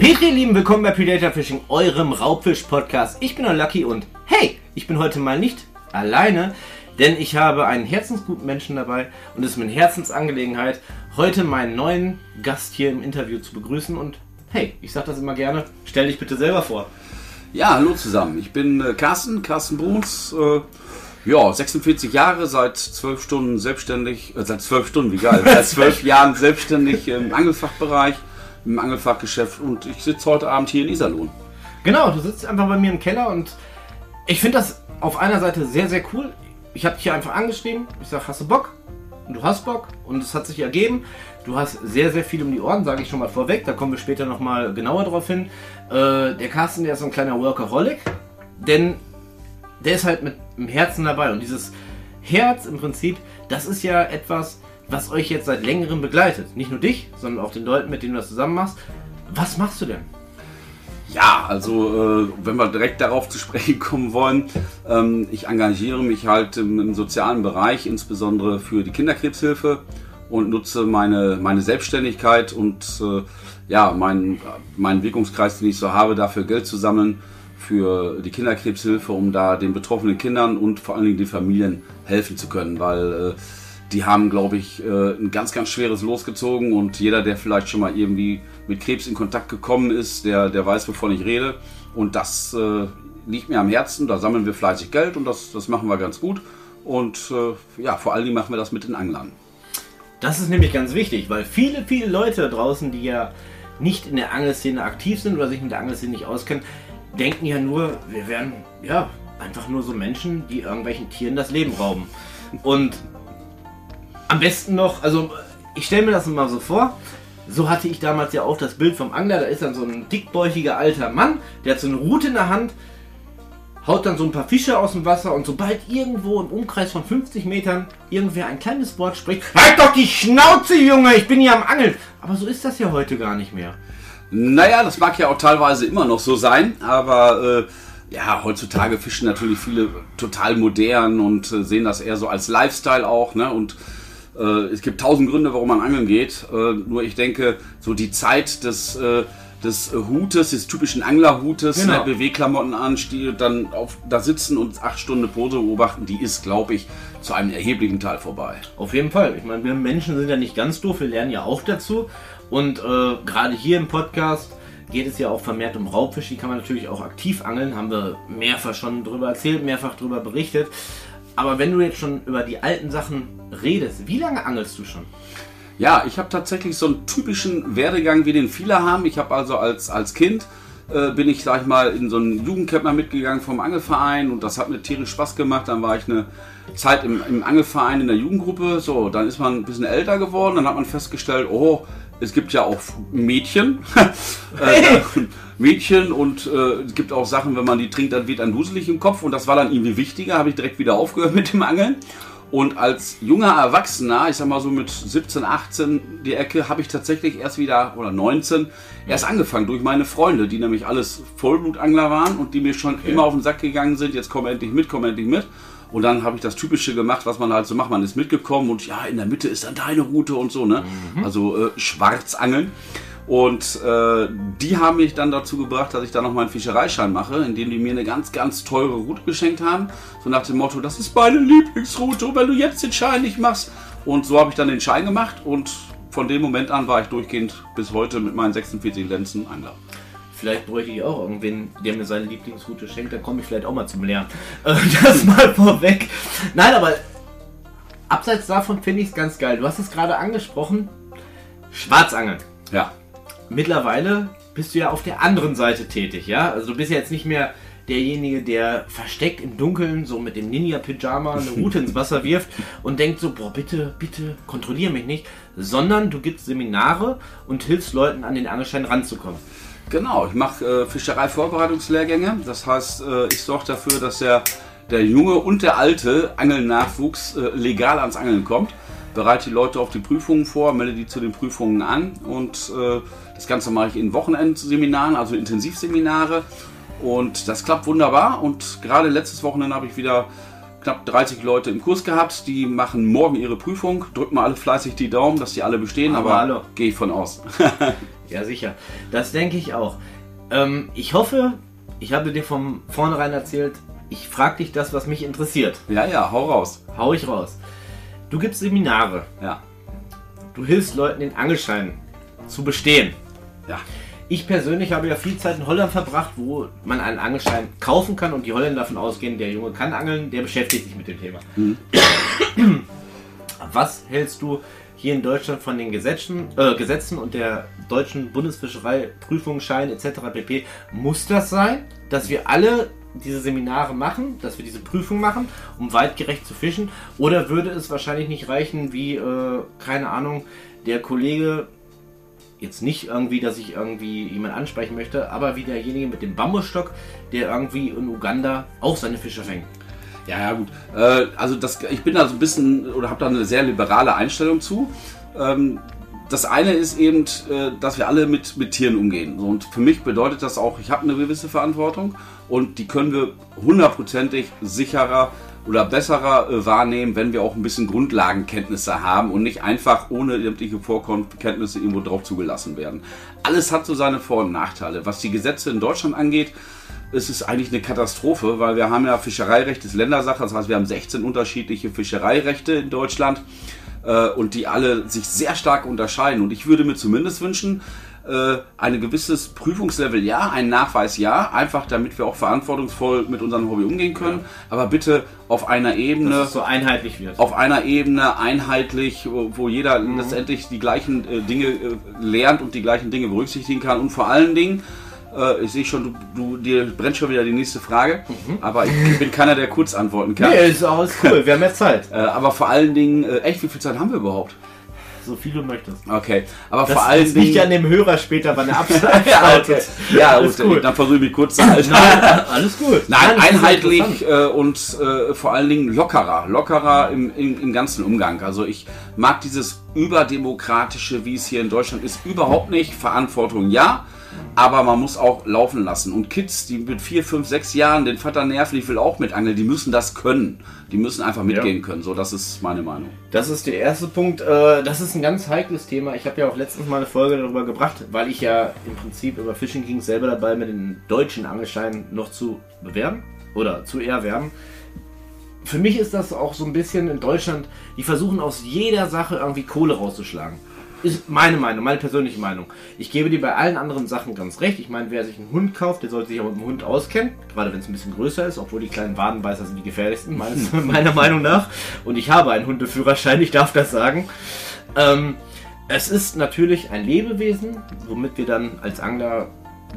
Petri, ihr Lieben, willkommen bei Predator Fishing, eurem Raubfisch-Podcast. Ich bin Lucky und hey, ich bin heute mal nicht alleine, denn ich habe einen herzensguten Menschen dabei und es ist mir eine Herzensangelegenheit, heute meinen neuen Gast hier im Interview zu begrüßen und hey, ich sag das immer gerne, stell dich bitte selber vor. Ja, hallo zusammen. Ich bin äh, Carsten, Carsten Bruns. Äh, ja, 46 Jahre, seit 12 Stunden selbstständig, äh, seit 12 Stunden, wie geil, seit 12 Jahren selbstständig im Angelfachbereich, im Angelfachgeschäft und ich sitze heute Abend hier in Iserlohn. Genau, du sitzt einfach bei mir im Keller und ich finde das auf einer Seite sehr, sehr cool. Ich habe dich hier einfach angeschrieben, ich sage, hast du Bock? Und du hast Bock und es hat sich ergeben. Du hast sehr, sehr viel um die Ohren, sage ich schon mal vorweg. Da kommen wir später nochmal genauer drauf hin. Äh, der Carsten, der ist so ein kleiner Workaholic, denn der ist halt mit dem Herzen dabei. Und dieses Herz im Prinzip, das ist ja etwas, was euch jetzt seit längerem begleitet. Nicht nur dich, sondern auch den Leuten, mit denen du das zusammen machst. Was machst du denn? Ja, also äh, wenn wir direkt darauf zu sprechen kommen wollen, ähm, ich engagiere mich halt im, im, sozialen Bereich, insbesondere für die Kinderkrebshilfe und nutze meine, meine Selbstständigkeit und äh, ja, meinen, meinen Wirkungskreis, den ich so habe, dafür Geld zu sammeln für die Kinderkrebshilfe, um da den betroffenen Kindern und vor allen Dingen den Familien helfen zu können, weil äh, die haben, glaube ich, äh, ein ganz, ganz schweres Los gezogen und jeder, der vielleicht schon mal irgendwie mit Krebs in Kontakt gekommen ist, der, der weiß, wovon ich rede. Und das äh, liegt mir am Herzen. Da sammeln wir fleißig Geld und das, das machen wir ganz gut. Und äh, ja, vor allen Dingen machen wir das mit den Anglern. Das ist nämlich ganz wichtig, weil viele, viele Leute da draußen, die ja nicht in der Angelszene aktiv sind oder sich mit der Angelszene nicht auskennen, denken ja nur, wir wären ja einfach nur so Menschen, die irgendwelchen Tieren das Leben rauben. Und am besten noch, also ich stelle mir das mal so vor, so hatte ich damals ja auch das Bild vom Angler. Da ist dann so ein dickbäuchiger alter Mann, der hat so eine Rute in der Hand, haut dann so ein paar Fische aus dem Wasser und sobald irgendwo im Umkreis von 50 Metern irgendwer ein kleines Wort spricht, halt doch die Schnauze, Junge, ich bin hier am Angeln. Aber so ist das ja heute gar nicht mehr. Naja, das mag ja auch teilweise immer noch so sein, aber äh, ja, heutzutage fischen natürlich viele total modern und äh, sehen das eher so als Lifestyle auch, ne? Und es gibt tausend Gründe, warum man angeln geht. Äh, nur ich denke, so die Zeit des, äh, des Hutes, des typischen Anglerhutes, genau. BW-Klamotten an, dann auf, da sitzen und acht Stunden Pose beobachten, die ist, glaube ich, zu einem erheblichen Teil vorbei. Auf jeden Fall. Ich meine, wir Menschen sind ja nicht ganz doof, wir lernen ja auch dazu. Und äh, gerade hier im Podcast geht es ja auch vermehrt um Raubfisch. Die kann man natürlich auch aktiv angeln. Haben wir mehrfach schon darüber erzählt, mehrfach darüber berichtet. Aber wenn du jetzt schon über die alten Sachen redest, wie lange angelst du schon? Ja, ich habe tatsächlich so einen typischen Werdegang, wie den viele haben. Ich habe also als, als Kind äh, bin ich, sag ich mal, in so einen Jugendcamp mal mitgegangen vom Angelverein und das hat mir tierisch Spaß gemacht. Dann war ich eine Zeit im, im Angelverein in der Jugendgruppe. So, dann ist man ein bisschen älter geworden, dann hat man festgestellt, oh, es gibt ja auch Mädchen. Hey. Mädchen und äh, es gibt auch Sachen, wenn man die trinkt, dann wird ein duselig im Kopf und das war dann irgendwie wichtiger, habe ich direkt wieder aufgehört mit dem Angeln. Und als junger Erwachsener, ich sag mal so mit 17, 18 die Ecke, habe ich tatsächlich erst wieder, oder 19, erst angefangen durch meine Freunde, die nämlich alles Vollblutangler waren und die mir schon okay. immer auf den Sack gegangen sind, jetzt komm endlich mit, komm endlich mit. Und dann habe ich das Typische gemacht, was man halt so macht. Man ist mitgekommen und ja, in der Mitte ist dann deine Route und so, ne? Mhm. Also äh, Schwarzangeln. Und äh, die haben mich dann dazu gebracht, dass ich da noch meinen Fischereischein mache, indem die mir eine ganz, ganz teure Route geschenkt haben. So nach dem Motto, das ist meine Lieblingsroute und wenn du jetzt den Schein nicht machst. Und so habe ich dann den Schein gemacht und von dem Moment an war ich durchgehend bis heute mit meinen 46 Lenzen Angler. Vielleicht bräuchte ich auch irgendwen, der mir seine Lieblingsroute schenkt, dann komme ich vielleicht auch mal zum Lernen. Äh, das mal vorweg. Nein, aber abseits davon finde ich es ganz geil. Du hast es gerade angesprochen. Schwarzangeln. Ja. Mittlerweile bist du ja auf der anderen Seite tätig, ja? Also du bist ja jetzt nicht mehr derjenige, der versteckt im Dunkeln so mit dem Ninja-Pyjama eine Route ins Wasser wirft und denkt so, boah, bitte, bitte, kontrolliere mich nicht, sondern du gibst Seminare und hilfst Leuten an den Angelschein ranzukommen. Genau, ich mache äh, Fischereivorbereitungslehrgänge. Das heißt, äh, ich sorge dafür, dass der, der junge und der alte Angelnachwuchs äh, legal ans Angeln kommt. Bereite die Leute auf die Prüfungen vor, melde die zu den Prüfungen an und äh, das Ganze mache ich in Wochenendseminaren, also Intensivseminare. Und das klappt wunderbar. Und gerade letztes Wochenende habe ich wieder knapp 30 Leute im Kurs gehabt, die machen morgen ihre Prüfung. Drücken mal alle fleißig die Daumen, dass die alle bestehen, Aber aber, hallo. gehe ich von aus. Ja, sicher. Das denke ich auch. Ähm, ich hoffe, ich habe dir von vornherein erzählt, ich frage dich das, was mich interessiert. ja, ja, hau raus. Hau ich raus. Du gibst Seminare. Ja, Du hilfst Leuten, den Angelschein zu bestehen. Ja. Ich persönlich habe ja viel Zeit in Holland verbracht, wo man einen Angelschein kaufen kann und die Holländer davon ausgehen, der Junge kann angeln, der beschäftigt sich mit dem Thema. Was hältst du hier in Deutschland von den Gesetzen, äh, Gesetzen und der deutschen Bundesfischereiprüfungsschein etc. pp. Muss das sein, dass wir alle diese Seminare machen, dass wir diese Prüfung machen, um weitgerecht zu fischen? Oder würde es wahrscheinlich nicht reichen, wie, äh, keine Ahnung, der Kollege jetzt nicht irgendwie, dass ich irgendwie jemanden ansprechen möchte, aber wie derjenige mit dem Bambusstock, der irgendwie in Uganda auch seine Fische fängt. Ja, ja, gut. Äh, also das, ich bin da so ein bisschen oder habe da eine sehr liberale Einstellung zu. Ähm, das eine ist eben, äh, dass wir alle mit, mit Tieren umgehen. Und für mich bedeutet das auch, ich habe eine gewisse Verantwortung und die können wir hundertprozentig sicherer oder besserer äh, wahrnehmen, wenn wir auch ein bisschen Grundlagenkenntnisse haben und nicht einfach ohne sämtliche Vorkenntnisse irgendwo drauf zugelassen werden. Alles hat so seine Vor- und Nachteile. Was die Gesetze in Deutschland angeht, es ist eigentlich eine Katastrophe, weil wir haben ja Fischereirecht ist Ländersache, das heißt, wir haben 16 unterschiedliche Fischereirechte in Deutschland äh, und die alle sich sehr stark unterscheiden. Und ich würde mir zumindest wünschen, äh, ein gewisses Prüfungslevel ja, ein Nachweis ja, einfach damit wir auch verantwortungsvoll mit unserem Hobby umgehen können, aber bitte auf einer Ebene Dass es so einheitlich wird. auf einer Ebene einheitlich, wo, jeder letztendlich die gleichen äh, Dinge äh, lernt und die gleichen Dinge berücksichtigen kann. Und vor allen Dingen, äh, ich sehe schon, du, du, dir brennt schon wieder die nächste Frage, aber ich bin keiner, der kurz antworten kann. Nee, ist alles cool, wir haben mehr Zeit. Äh, aber vor allen Dingen, äh, echt, wie viel Zeit haben wir überhaupt? So viel du möchtest. Okay, aber Das, vor allen das liegt Dingen. ja an dem Hörer später, wann er abschaltet. ja, okay. ja alles gut, gut. dann versuche ich mich kurz zu halten. Nein, alles gut. Nein, ist einheitlich äh, und äh, vor allen Dingen lockerer, lockerer im, im, im ganzen Umgang. Also ich mag dieses überdemokratische, wie es hier in Deutschland ist, überhaupt nicht. Verantwortung ja, aber man muss auch laufen lassen. Und Kids, die mit vier, fünf, sechs Jahren den Vater nerven, ich will auch mit angeln, die müssen das können. Die müssen einfach mitgehen können. So, das ist meine Meinung. Das ist der erste Punkt. Äh, Das ist ein ganz heikles Thema. Ich habe ja auch letztens mal eine Folge darüber gebracht, weil ich ja im Prinzip über Fishing Kings selber dabei bin, den deutschen Angelschein noch zu bewerben oder zu erwerben. Für mich ist das auch so ein bisschen in Deutschland, die versuchen aus jeder Sache irgendwie Kohle rauszuschlagen. Ist meine Meinung, meine persönliche Meinung. Ich gebe dir bei allen anderen Sachen ganz recht. Ich meine, wer sich einen Hund kauft, der sollte sich auch mit dem Hund auskennen. Gerade wenn es ein bisschen größer ist, obwohl die kleinen Wadenbeißer sind die gefährlichsten, meines, meiner Meinung nach. Und ich habe einen Hundeführerschein, ich darf das sagen. Ähm, es ist natürlich ein Lebewesen, womit wir dann als Angler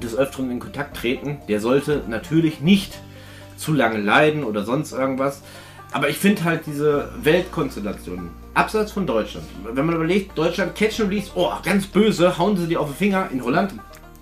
des Öfteren in Kontakt treten. Der sollte natürlich nicht zu lange leiden oder sonst irgendwas. Aber ich finde halt diese Weltkonstellation, abseits von Deutschland, wenn man überlegt, Deutschland Catch and Release, oh, ganz böse, hauen sie dir auf den Finger. In Holland,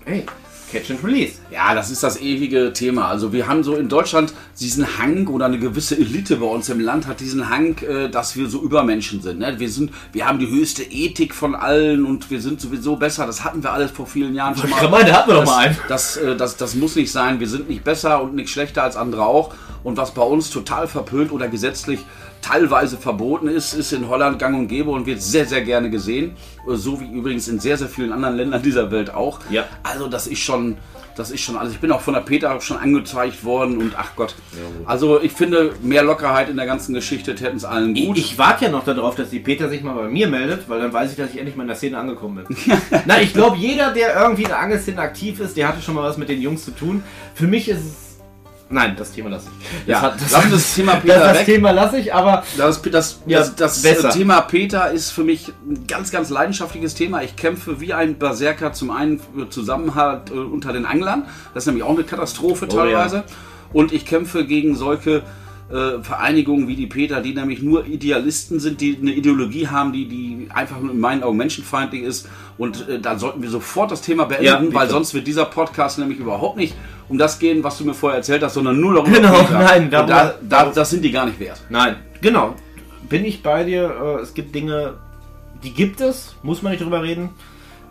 hey, Catch and Release. Ja, das ist das ewige Thema. Also wir haben so in Deutschland diesen Hang oder eine gewisse Elite bei uns im Land hat diesen Hang, äh, dass wir so Übermenschen sind. Ne? Wir sind, wir haben die höchste Ethik von allen und wir sind sowieso besser. Das hatten wir alles vor vielen Jahren schon Ich meine, da hatten wir doch das, mal einen. Das, äh, das, das muss nicht sein. Wir sind nicht besser und nicht schlechter als andere auch. Und was bei uns total verpönt oder gesetzlich teilweise verboten ist, ist in Holland gang und gäbe und wird sehr, sehr gerne gesehen. So wie übrigens in sehr, sehr vielen anderen Ländern dieser Welt auch. Ja. Also das ist schon, das ist schon, also ich bin auch von der Peter schon angezeigt worden und ach Gott. Also ich finde, mehr Lockerheit in der ganzen Geschichte täten es allen Ich, gut. ich warte ja noch darauf, dass die Peter sich mal bei mir meldet, weil dann weiß ich, dass ich endlich mal in der Szene angekommen bin. Na, ich glaube, jeder, der irgendwie in der Angelszene aktiv ist, der hatte schon mal was mit den Jungs zu tun. Für mich ist es. Nein, das Thema lasse ich. Ja, hat- wir das Thema Peter das, das weg. Thema lasse ich, aber Das, das, Ja, das, das besser. Thema Peter ist für mich ein ganz, ganz leidenschaftliches Thema. Ich kämpfe wie ein Berserker zum einen für Zusammenhalt äh, unter den Anglern. Das ist nämlich auch eine Katastrophe Oh, teilweise. Und ich kämpfe gegen solche äh, Vereinigungen wie die Peter, die nämlich nur Idealisten sind, die eine Ideologie haben, die, die einfach in meinen Augen menschenfeindlich ist. Und äh, da sollten wir sofort das Thema beenden, Ja, weil sonst wird dieser Podcast nämlich überhaupt nicht um das gehen, was du mir vorher erzählt hast, sondern nur darum. Genau, Peter. nein, Und da, darüber- da, das sind die gar nicht wert. nein, genau. Bin ich bei dir. Äh, es gibt Dinge, die gibt es, muss man nicht drüber reden.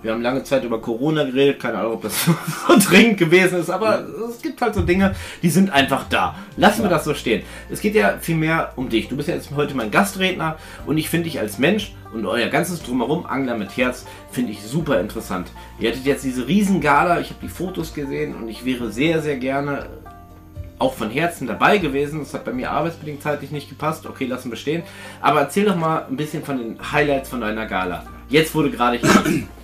Wir haben lange Zeit über Corona geredet, keine Ahnung, ob das so dringend gewesen ist, aber es gibt halt so Dinge, die sind einfach da. Lassen wir das so stehen. Es geht ja vielmehr um dich. Du bist ja jetzt heute mein Gastredner und ich finde dich als Mensch und euer ganzes Drumherum, Angler mit Herz, finde ich super interessant. Ihr hattet jetzt diese Riesengala, ich habe die Fotos gesehen und ich wäre sehr, sehr gerne auch von Herzen dabei gewesen. Das hat bei mir arbeitsbedingt zeitlich nicht gepasst. Okay, lassen wir stehen. Aber erzähl doch mal ein bisschen von den Highlights von deiner Gala. Jetzt wurde gerade hier.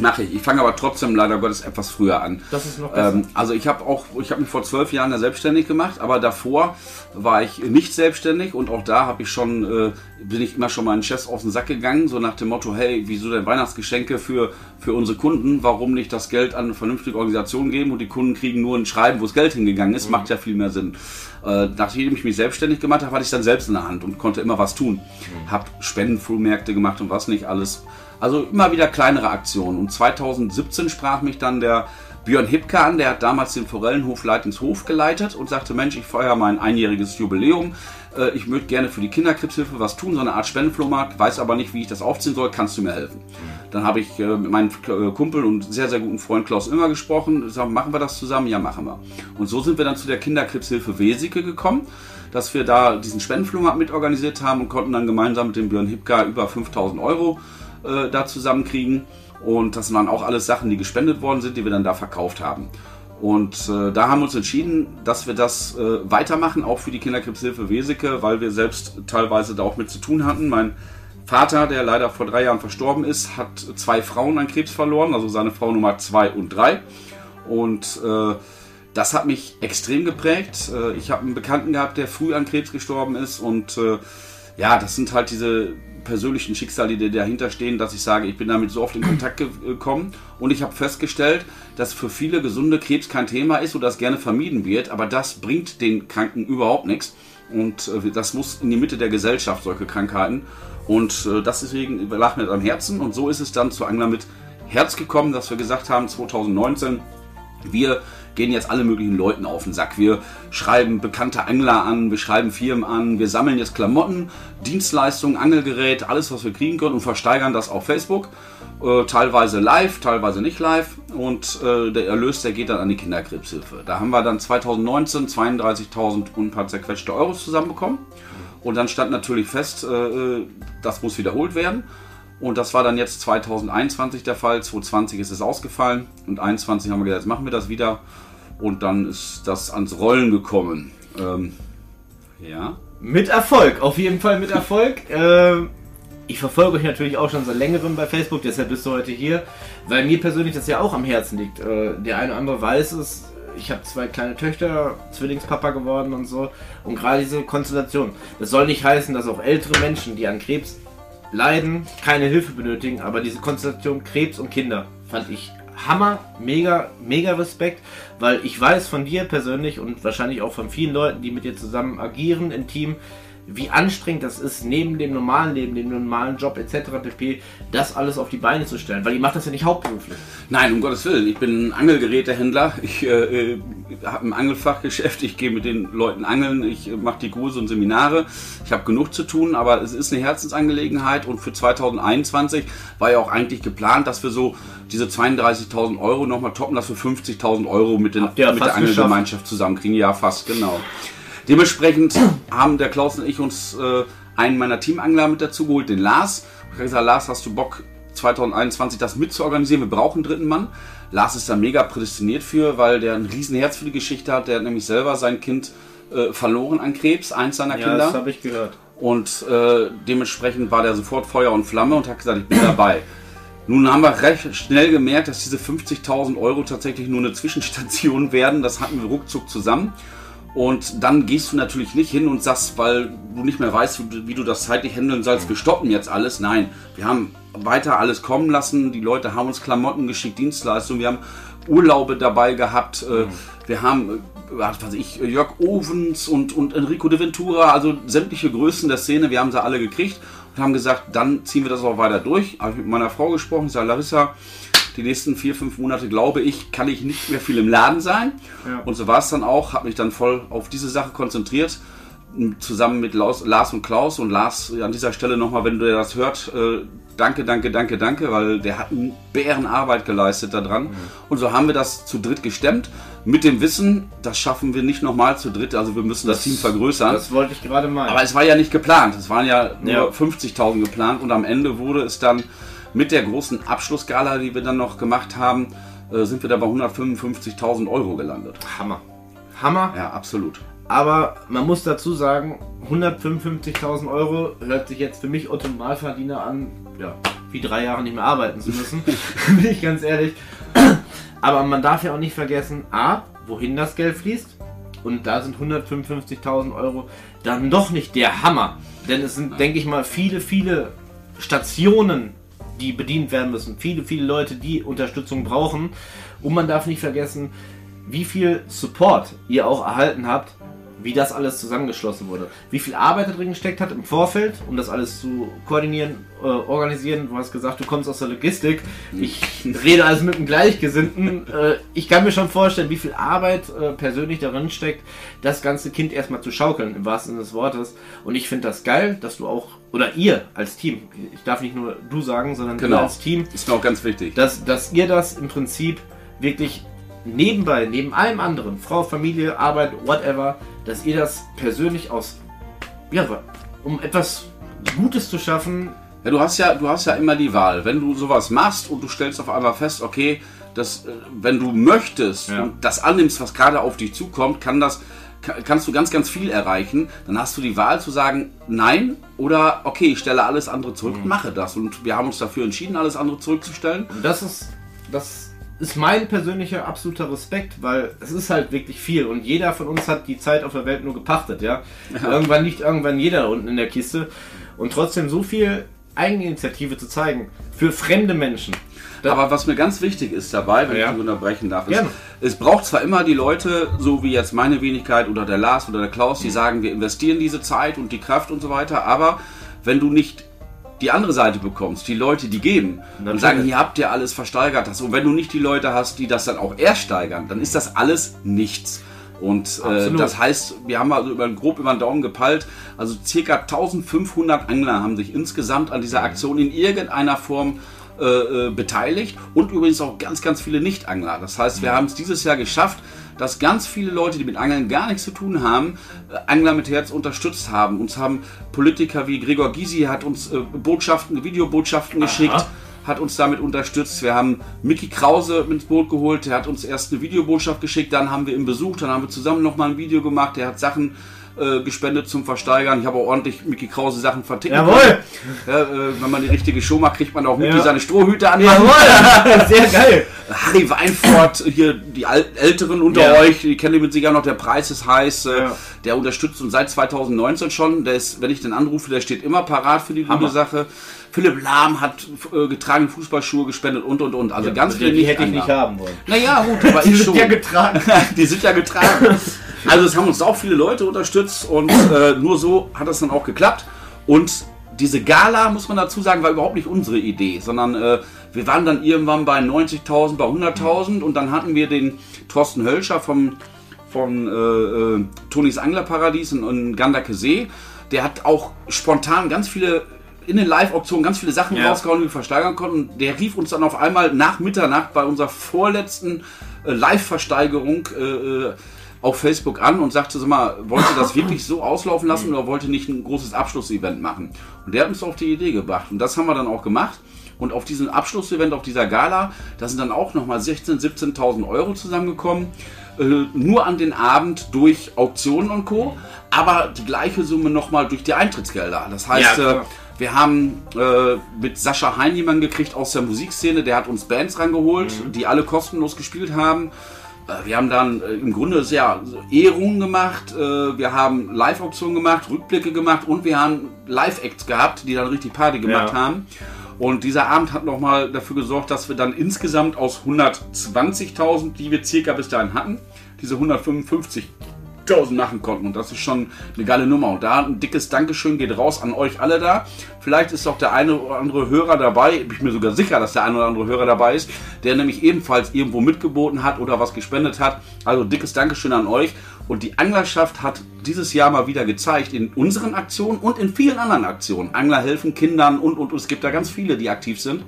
Mache ich. Ich fange aber trotzdem leider Gottes etwas früher an. Das ist noch besser. Ähm, also ich habe auch, ich habe mich vor zwölf Jahren ja selbstständig gemacht, aber davor war ich nicht selbstständig und auch da habe ich schon, äh, bin ich immer schon meinen Chefs aus den Sack gegangen, so nach dem Motto, hey, wieso denn Weihnachtsgeschenke für, für unsere Kunden? Warum nicht das Geld an eine vernünftige Organisation geben und die Kunden kriegen nur ein Schreiben, wo das Geld hingegangen ist? Mhm. Macht ja viel mehr Sinn. Äh, nachdem ich mich selbstständig gemacht habe, hatte ich dann selbst in der Hand und konnte immer was tun. Mhm. Habe Spendenfullmärkte gemacht und was nicht alles. Also immer wieder kleinere Aktionen. Und 2017 sprach mich dann der Björn Hipke an, der hat damals den Forellenhof Leitenshof geleitet und sagte, Mensch, ich feiere mein einjähriges Jubiläum. Äh, ich möchte gerne für die Kinderkrebshilfe was tun, so eine Art Spendenflohmarkt, weiß aber nicht, wie ich das aufziehen soll, kannst du mir helfen? Dann habe ich äh, mit meinem äh, Kumpel und sehr, sehr guten Freund Klaus Immer gesprochen, sagen, machen wir das zusammen? Ja, machen wir. Und so sind wir dann zu der Kinderkrebshilfe Wesike gekommen, dass wir da diesen Spendenflohmarkt mitorganisiert haben und konnten dann gemeinsam mit dem Björn Hipka über 5000 Euro äh, da zusammenkriegen. Und das waren auch alles Sachen, die gespendet worden sind, die wir dann da verkauft haben. Und äh, da haben wir uns entschieden, dass wir das äh, weitermachen, auch für die Kinderkrebshilfe Weseke, weil wir selbst teilweise da auch mit zu tun hatten. Mein Vater, der leider vor drei Jahren verstorben ist, hat zwei Frauen an Krebs verloren, also seine Frau Nummer zwei und drei. Und äh, das hat mich extrem geprägt. Äh, ich habe einen Bekannten gehabt, der früh an Krebs gestorben ist und äh, ja, das sind halt diese persönlichen Schicksale, die dahinter stehen, dass ich sage, ich bin damit so oft in Kontakt gekommen. Und ich habe festgestellt, dass für viele gesunde Krebs kein Thema ist oder das gerne vermieden wird, aber das bringt den Kranken überhaupt nichts. Und äh, das muss in die Mitte der Gesellschaft, solche Krankheiten. Und äh, das deswegen lag mir am Herzen. Und so ist es dann zu Angler mit Herz gekommen, dass wir gesagt haben, 2019, wir gehen jetzt alle möglichen Leuten auf den Sack. Wir schreiben bekannte Angler an, wir schreiben Firmen an, wir sammeln jetzt Klamotten, Dienstleistungen, Angelgerät, alles was wir kriegen können und versteigern das auf Facebook. Äh, teilweise live, teilweise nicht live und äh, der Erlös, der geht dann an die Kinderkrebshilfe. Da haben wir dann 2019 32.000 und ein paar zerquetschte Euros zusammenbekommen und dann stand natürlich fest, äh, das muss wiederholt werden. Und das war dann jetzt 2021 der Fall. 2020 ist es ausgefallen und 2021 haben wir gesagt, jetzt machen wir das wieder. Und dann ist das ans Rollen gekommen. Ähm, ja. Mit Erfolg, auf jeden Fall mit Erfolg. ähm, ich verfolge euch natürlich auch schon seit längerem bei Facebook, deshalb bist du heute hier, weil mir persönlich das ja auch am Herzen liegt. Äh, der eine oder andere weiß es. Ich habe zwei kleine Töchter, Zwillingspapa geworden und so. Und gerade diese Konstellation. Das soll nicht heißen, dass auch ältere Menschen, die an Krebs leiden, keine Hilfe benötigen, aber diese Konstellation Krebs und Kinder fand ich Hammer, mega, mega Respekt, weil ich weiß von dir persönlich und wahrscheinlich auch von vielen Leuten, die mit dir zusammen agieren im Team, wie anstrengend das ist, neben dem normalen Leben, dem normalen Job etc. pp. das alles auf die Beine zu stellen, weil ihr macht das ja nicht hauptberuflich. Nein, um Gottes Willen. Ich bin ein Angelgerätehändler. Ich äh, äh habe ein Angelfachgeschäft. Ich gehe mit den Leuten angeln. Ich äh, mache die Kurse und Seminare. Ich habe genug zu tun, aber es ist eine Herzensangelegenheit und für 2021 war ja auch eigentlich geplant, dass wir so diese 32.000 Euro nochmal toppen, dass wir 50.000 Euro mit, den, mit der Angelgemeinschaft zusammenkriegen. Ja, fast, genau. Dementsprechend haben der Klaus und ich uns äh, einen meiner Teamangler mit dazu geholt, den Lars. Ich habe gesagt, Lars, hast du Bock 2021 das mitzuorganisieren? Wir brauchen einen dritten Mann. Lars ist da mega prädestiniert für, weil der ein Riesenherz für die Geschichte hat. Der hat nämlich selber sein Kind äh, verloren an Krebs, eins seiner ja, Kinder. das habe ich gehört. Und äh, dementsprechend war der sofort Feuer und Flamme und hat gesagt, ich bin dabei. Nun haben wir recht schnell gemerkt, dass diese 50.000 Euro tatsächlich nur eine Zwischenstation werden. Das hatten wir ruckzuck zusammen. Und dann gehst du natürlich nicht hin und sagst, weil du nicht mehr weißt, wie du das zeitlich handeln sollst, wir stoppen jetzt alles. Nein, wir haben weiter alles kommen lassen. Die Leute haben uns Klamotten geschickt, Dienstleistungen, wir haben Urlaube dabei gehabt. Äh, wir haben, äh, was weiß ich, Jörg Ovens und, und Enrico de Ventura, also sämtliche Größen der Szene, wir haben sie alle gekriegt und haben gesagt, dann ziehen wir das auch weiter durch. Habe ich mit meiner Frau gesprochen, ich sage, Larissa, die nächsten vier, fünf Monate, glaube ich, kann ich nicht mehr viel im Laden sein. Ja. Und so war es dann auch, habe mich dann voll auf diese Sache konzentriert. zusammen mit Lars und Klaus und Lars an dieser Stelle nochmal, wenn du das hört, äh, danke, danke, danke, danke, weil der hat eine Bärenarbeit geleistet daran. Mhm. Und so haben wir das zu dritt gestemmt. Mit dem Wissen, das schaffen wir nicht nochmal zu dritt, also wir müssen das, das Team vergrößern. Das wollte ich gerade mal. Aber es war ja nicht geplant. Es waren ja nur ja. 50.000 geplant und am Ende wurde es dann mit der großen Abschlussgala, die wir dann noch gemacht haben, äh, sind wir da bei 155.000 Euro gelandet. Hammer. Hammer? Ja, absolut. Aber man muss dazu sagen, 155.000 Euro hört sich jetzt für mich Otto Normalverdiener an, ja, wie drei Jahre nicht mehr arbeiten zu müssen. Bin ich ganz ehrlich. Aber man darf ja auch nicht vergessen, A, wohin das Geld fließt. Und da sind 155.000 Euro dann doch nicht der Hammer. Denn es sind, denke ich mal, viele, viele Stationen, die bedient werden müssen. Viele, viele Leute, die Unterstützung brauchen. Und man darf nicht vergessen, wie viel Support ihr auch erhalten habt wie das alles zusammengeschlossen wurde. Wie viel Arbeit da drin gesteckt hat im Vorfeld, um das alles zu koordinieren, äh, organisieren. Du hast gesagt, du kommst aus der Logistik. Ich rede also mit einem Gleichgesinnten. Äh, ich kann mir schon vorstellen, wie viel Arbeit äh, persönlich darin steckt, das ganze Kind erstmal zu schaukeln, im wahrsten Sinne des Wortes. Und ich finde das geil, dass du auch, oder ihr als Team, ich darf nicht nur du sagen, sondern genau. ihr als Team. Ist mir auch ganz wichtig. Dass, dass ihr das im Prinzip wirklich nebenbei, neben allem anderen, Frau, Familie, Arbeit, whatever, dass ihr das persönlich aus, ja, um etwas Gutes zu schaffen. Ja, du hast ja, du hast ja immer die Wahl. Wenn du sowas machst und du stellst auf einmal fest, okay, dass, äh, wenn du möchtest ja. und das annimmst, was gerade auf dich zukommt, kann das, kannst du ganz, ganz viel erreichen. Dann hast du die Wahl zu sagen, nein oder okay, ich stelle alles andere zurück und mhm. mache das. Und wir haben uns dafür entschieden, alles andere zurückzustellen. Und das ist, das ist mein persönlicher absoluter Respekt, weil es ist halt wirklich viel und jeder von uns hat die Zeit auf der Welt nur gepachtet, ja. ja. Irgendwann liegt irgendwann jeder unten in der Kiste und trotzdem so viel Eigeninitiative zu zeigen für fremde Menschen. Aber was mir ganz wichtig ist dabei, wenn ja. ich unterbrechen darf, ist, es braucht zwar immer die Leute, so wie jetzt meine Wenigkeit oder der Lars oder der Klaus, die sagen, wir investieren diese Zeit und die Kraft und so weiter, aber wenn du nicht die andere Seite bekommst, die Leute, die geben Natürlich. und sagen, hier habt ihr alles versteigert. Das. Und wenn du nicht die Leute hast, die das dann auch ersteigern, dann ist das alles nichts. Und äh, das heißt, wir haben also über, grob über den Daumen gepeilt, also circa 1500 Angler haben sich insgesamt an dieser Aktion in irgendeiner Form äh, äh, beteiligt und übrigens auch ganz, ganz viele Nicht-Angler. Das heißt, wir mhm. haben es dieses Jahr geschafft, dass ganz viele Leute, die mit Angeln gar nichts zu tun haben, äh, Angler mit Herz unterstützt haben. Uns haben Politiker wie Gregor Gysi hat uns äh, Botschaften, Videobotschaften Aha. geschickt hat uns damit unterstützt. Wir haben Mickey Krause ins Boot geholt, der hat uns erst eine Videobotschaft geschickt, dann haben wir ihn besucht, dann haben wir zusammen nochmal ein Video gemacht, der hat Sachen äh, gespendet zum Versteigern. Ich habe auch ordentlich Mickey Krause Sachen vertickt. Jawohl! Ja, äh, wenn man die richtige Show macht, kriegt man auch Mickey ja. seine Strohhüte an. Jawohl! Sehr geil! Harry Weinfurt, hier die Älteren unter ja. euch, die kennen mit sicher noch, der Preis ist heiß. Äh, der unterstützt uns seit 2019 schon. Der ist, wenn ich den anrufe, der steht immer parat für die gute Sache. Philipp Lahm hat äh, getragen Fußballschuhe gespendet und und und. Also ja, ganz viele. Die hätte ich nicht haben wollen. Naja, gut, aber die ich schon. Die sind ja getragen. die sind ja getragen. Also es haben uns auch viele Leute unterstützt und äh, nur so hat das dann auch geklappt. Und diese Gala, muss man dazu sagen, war überhaupt nicht unsere Idee, sondern äh, wir waren dann irgendwann bei 90.000, bei 100.000 und dann hatten wir den Thorsten Hölscher vom, von äh, äh, Tonis Anglerparadies in, in Gandake See. Der hat auch spontan ganz viele in den Live-Auktionen ganz viele Sachen ja. rausgehauen, die wir versteigern konnten. Der rief uns dann auf einmal nach Mitternacht bei unserer vorletzten äh, Live-Versteigerung äh, äh auf Facebook an und sagte so mal, wollte das wirklich so auslaufen lassen oder wollte nicht ein großes Abschlussevent machen? Und der hat uns auf die Idee gebracht und das haben wir dann auch gemacht. Und auf diesem Abschlussevent, auf dieser Gala, da sind dann auch nochmal 16.000, 17.000 Euro zusammengekommen. Äh, nur an den Abend durch Auktionen und Co. Aber die gleiche Summe nochmal durch die Eintrittsgelder. Das heißt, ja, äh, wir haben äh, mit Sascha Hein jemanden gekriegt aus der Musikszene, der hat uns Bands rangeholt, mhm. die alle kostenlos gespielt haben. Äh, wir haben dann äh, im Grunde sehr Ehrungen gemacht, äh, wir haben Live-Auktionen gemacht, Rückblicke gemacht und wir haben Live-Acts gehabt, die dann richtig Party gemacht ja. haben. Und dieser Abend hat nochmal dafür gesorgt, dass wir dann insgesamt aus 120.000, die wir circa bis dahin hatten, diese 155 1000 machen konnten. Und das ist schon eine geile Nummer. Und da ein dickes Dankeschön geht raus an euch alle da. Vielleicht ist auch der eine oder andere Hörer dabei, bin ich mir sogar sicher, dass der eine oder andere Hörer dabei ist, der nämlich ebenfalls irgendwo mitgeboten hat oder was gespendet hat. Also dickes Dankeschön an euch. Und die Anglerschaft hat dieses Jahr mal wieder gezeigt, in unseren Aktionen und in vielen anderen Aktionen, Angler helfen Kindern und, und, und es gibt da ganz viele, die aktiv sind,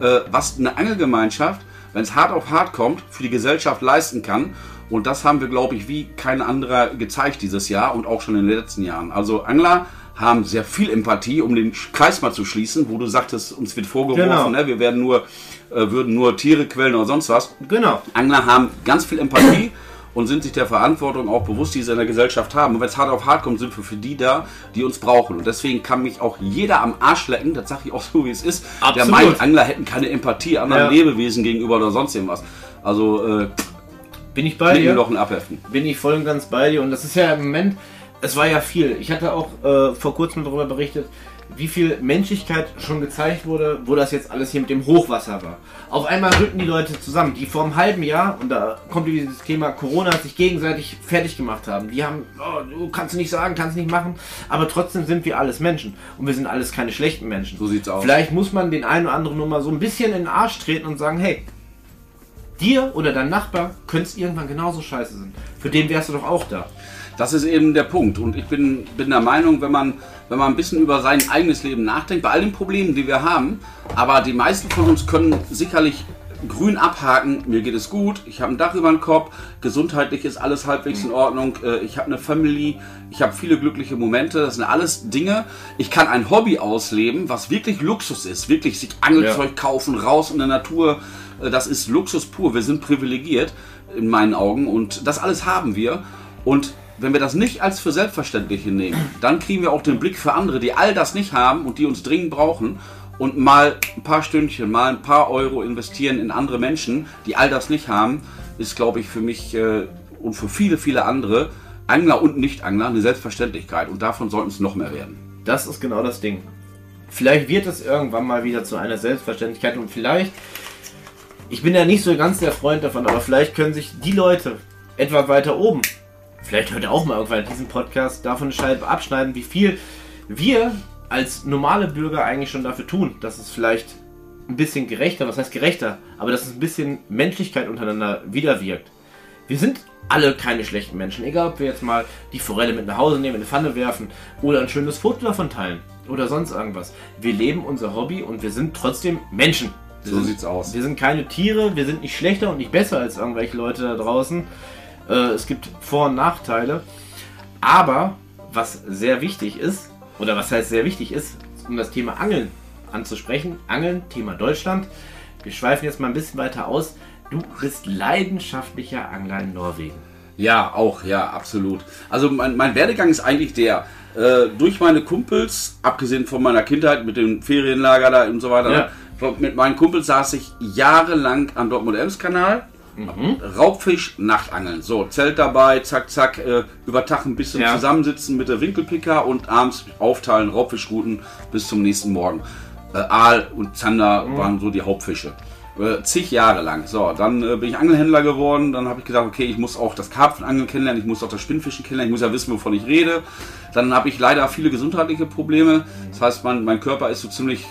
äh, was eine Angelgemeinschaft, wenn es hart auf hart kommt, für die Gesellschaft leisten kann. Und das haben wir, glaube ich, wie kein anderer gezeigt dieses Jahr und auch schon in den letzten Jahren. Also Angler haben sehr viel Empathie, um den Kreis mal zu schließen, wo du sagtest, uns wird vorgeworfen, Genau. ne, wir werden nur, äh, würden nur Tiere quälen oder sonst was. Genau. Angler haben ganz viel Empathie und sind sich der Verantwortung auch bewusst, die sie in der Gesellschaft haben. Und wenn es hart auf hart kommt, sind wir für die da, die uns brauchen. Und deswegen kann mich auch jeder am Arsch lecken, das sage ich auch so, wie es ist, der Absolut. meint, Angler hätten keine Empathie anderen Ja. Lebewesen gegenüber oder sonst irgendwas. Also äh, Bin ich bei dir? doch ein Abheften. bin ich voll und ganz bei dir. Und das ist ja im Moment, es war ja viel. Ich hatte auch äh, vor kurzem darüber berichtet, wie viel Menschlichkeit schon gezeigt wurde, wo das jetzt alles hier mit dem Hochwasser war. Auf einmal rücken die Leute zusammen, die vor einem halben Jahr, und da kommt dieses Thema Corona, sich gegenseitig fertig gemacht haben. Die haben, oh, du kannst nicht sagen, kannst nicht machen, aber trotzdem sind wir alles Menschen. Und wir sind alles keine schlechten Menschen. So sieht's aus. Vielleicht muss man den einen oder anderen nur mal so ein bisschen in den Arsch treten und sagen, hey, dir oder dein Nachbar könnte es irgendwann genauso scheiße sein. Für den wärst du doch auch da. Das ist eben der Punkt. Und ich bin, bin der Meinung, wenn man, wenn man ein bisschen über sein eigenes Leben nachdenkt, bei all den Problemen, die wir haben, aber die meisten von uns können sicherlich grün abhaken, mir geht es gut, ich habe ein Dach über dem Kopf, gesundheitlich ist alles halbwegs in Ordnung, äh, ich habe eine Family, ich habe viele glückliche Momente, das sind alles Dinge. Ich kann ein Hobby ausleben, was wirklich Luxus ist, wirklich sich Angelzeug kaufen, raus in der Natur, das ist Luxus pur, wir sind privilegiert in meinen Augen und das alles haben wir und wenn wir das nicht als für selbstverständlich hinnehmen, dann kriegen wir auch den Blick für andere, die all das nicht haben und die uns dringend brauchen und mal ein paar Stündchen, mal ein paar Euro investieren in andere Menschen, die all das nicht haben, ist, glaube ich, für mich äh, und für viele, viele andere, Angler und Nicht-Angler, eine Selbstverständlichkeit. Und davon sollten es noch mehr werden. Das ist genau das Ding. Vielleicht wird es irgendwann mal wieder zu einer Selbstverständlichkeit und vielleicht, ich bin ja nicht so ganz der Freund davon, aber vielleicht können sich die Leute etwa weiter oben, vielleicht ihr auch mal irgendwann diesen Podcast, davon eine Scheibe abschneiden, wie viel wir als normale Bürger eigentlich schon dafür tun, dass es vielleicht ein bisschen gerechter, was heißt gerechter, aber dass es ein bisschen Menschlichkeit untereinander widerwirkt. Wir sind alle keine schlechten Menschen. Egal, ob wir jetzt mal die Forelle mit nach Hause nehmen, in eine Pfanne werfen oder ein schönes Foto davon teilen oder sonst irgendwas. Wir leben unser Hobby und wir sind trotzdem Menschen. Wir So sind, sieht's aus. Wir sind keine Tiere, wir sind nicht schlechter und nicht besser als irgendwelche Leute da draußen. Äh, es gibt Vor- und Nachteile. Aber was sehr wichtig ist, oder was heißt sehr wichtig ist, um das Thema Angeln anzusprechen, Angeln, Thema Deutschland. Wir schweifen jetzt mal ein bisschen weiter aus. Du bist leidenschaftlicher Angler in Norwegen. Ja, auch, ja, absolut. Also mein, mein Werdegang ist eigentlich der, äh, durch meine Kumpels, abgesehen von meiner Kindheit mit dem Ferienlager da und so weiter, Ja. Mit meinen Kumpels saß ich jahrelang am Dortmund-Ems-Kanal. Raubfisch, Nachtangeln. So, Zelt dabei, zack, zack, äh, über Tag ein bisschen Ja. zusammensitzen mit der Winkelpicker und abends aufteilen, Raubfischrouten bis zum nächsten Morgen. Äh, Aal und Zander waren so die Hauptfische. Äh, zig Jahre lang. So, dann äh, bin ich Angelhändler geworden. Dann habe ich gesagt, okay, ich muss auch das Karpfenangeln kennenlernen, ich muss auch das Spinnfischen kennenlernen, ich muss ja wissen, wovon ich rede. Dann habe ich leider viele gesundheitliche Probleme. Das heißt, mein, mein Körper ist so ziemlich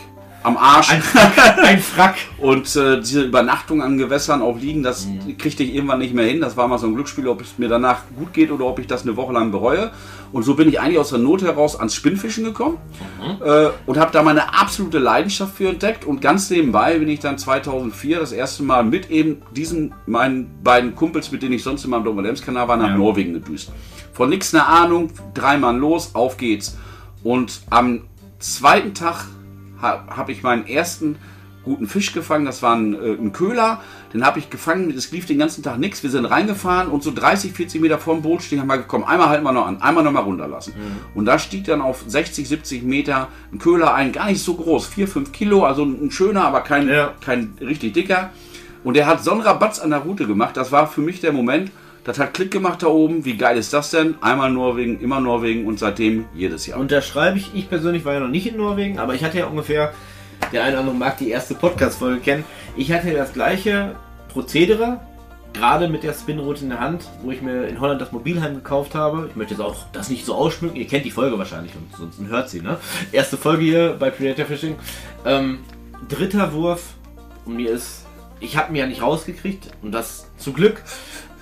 am Arsch. Ein Frack. Ein Frack. Und äh, diese Übernachtung an Gewässern auf Liegen, das Mhm. kriegte ich irgendwann nicht mehr hin. Das war mal so ein Glücksspiel, ob es mir danach gut geht oder ob ich das eine Woche lang bereue. Und so bin ich eigentlich aus der Not heraus ans Spinnfischen gekommen Mhm. äh, und habe da meine absolute Leidenschaft für entdeckt. Und ganz nebenbei bin ich dann 2004 das erste Mal mit eben diesen meinen beiden Kumpels, mit denen ich sonst immer am Dortmund-Ems-Kanal war, nach Ja. Norwegen gedüst. Von nix eine Ahnung, drei Mann los, auf geht's. Und am zweiten Tag ha, habe ich meinen ersten guten Fisch gefangen. Das war ein, äh, ein Köhler. Den habe ich gefangen. Es lief den ganzen Tag nichts. Wir sind reingefahren und so 30, 40 Meter vorm Boot stehen, haben wir gekommen. Einmal halten wir noch an, einmal noch mal runterlassen. Und da stieg dann auf 60, 70 Meter ein Köhler ein. Gar nicht so groß, 4, 5 Kilo. Also ein schöner, aber kein, Ja. kein richtig dicker. Und der hat so einen Rabatz an der Route gemacht. Das war für mich der Moment. Das hat Klick gemacht da oben. Wie geil ist das denn? Einmal Norwegen, immer Norwegen und seitdem jedes Jahr. Unterschreibe ich. Ich persönlich war ja noch nicht in Norwegen, aber ich hatte ja ungefähr, der eine oder andere mag die erste Podcast-Folge kennen. Ich hatte ja das gleiche Prozedere, gerade mit der Spinroute in der Hand, wo ich mir in Holland das Mobilheim gekauft habe. Ich möchte jetzt auch das nicht so ausschmücken. Ihr kennt die Folge wahrscheinlich und sonst hört sie, ne? Erste Folge hier bei Predator Fishing. Ähm, dritter Wurf und mir ist, ich habe mir ja nicht rausgekriegt und das zu Glück.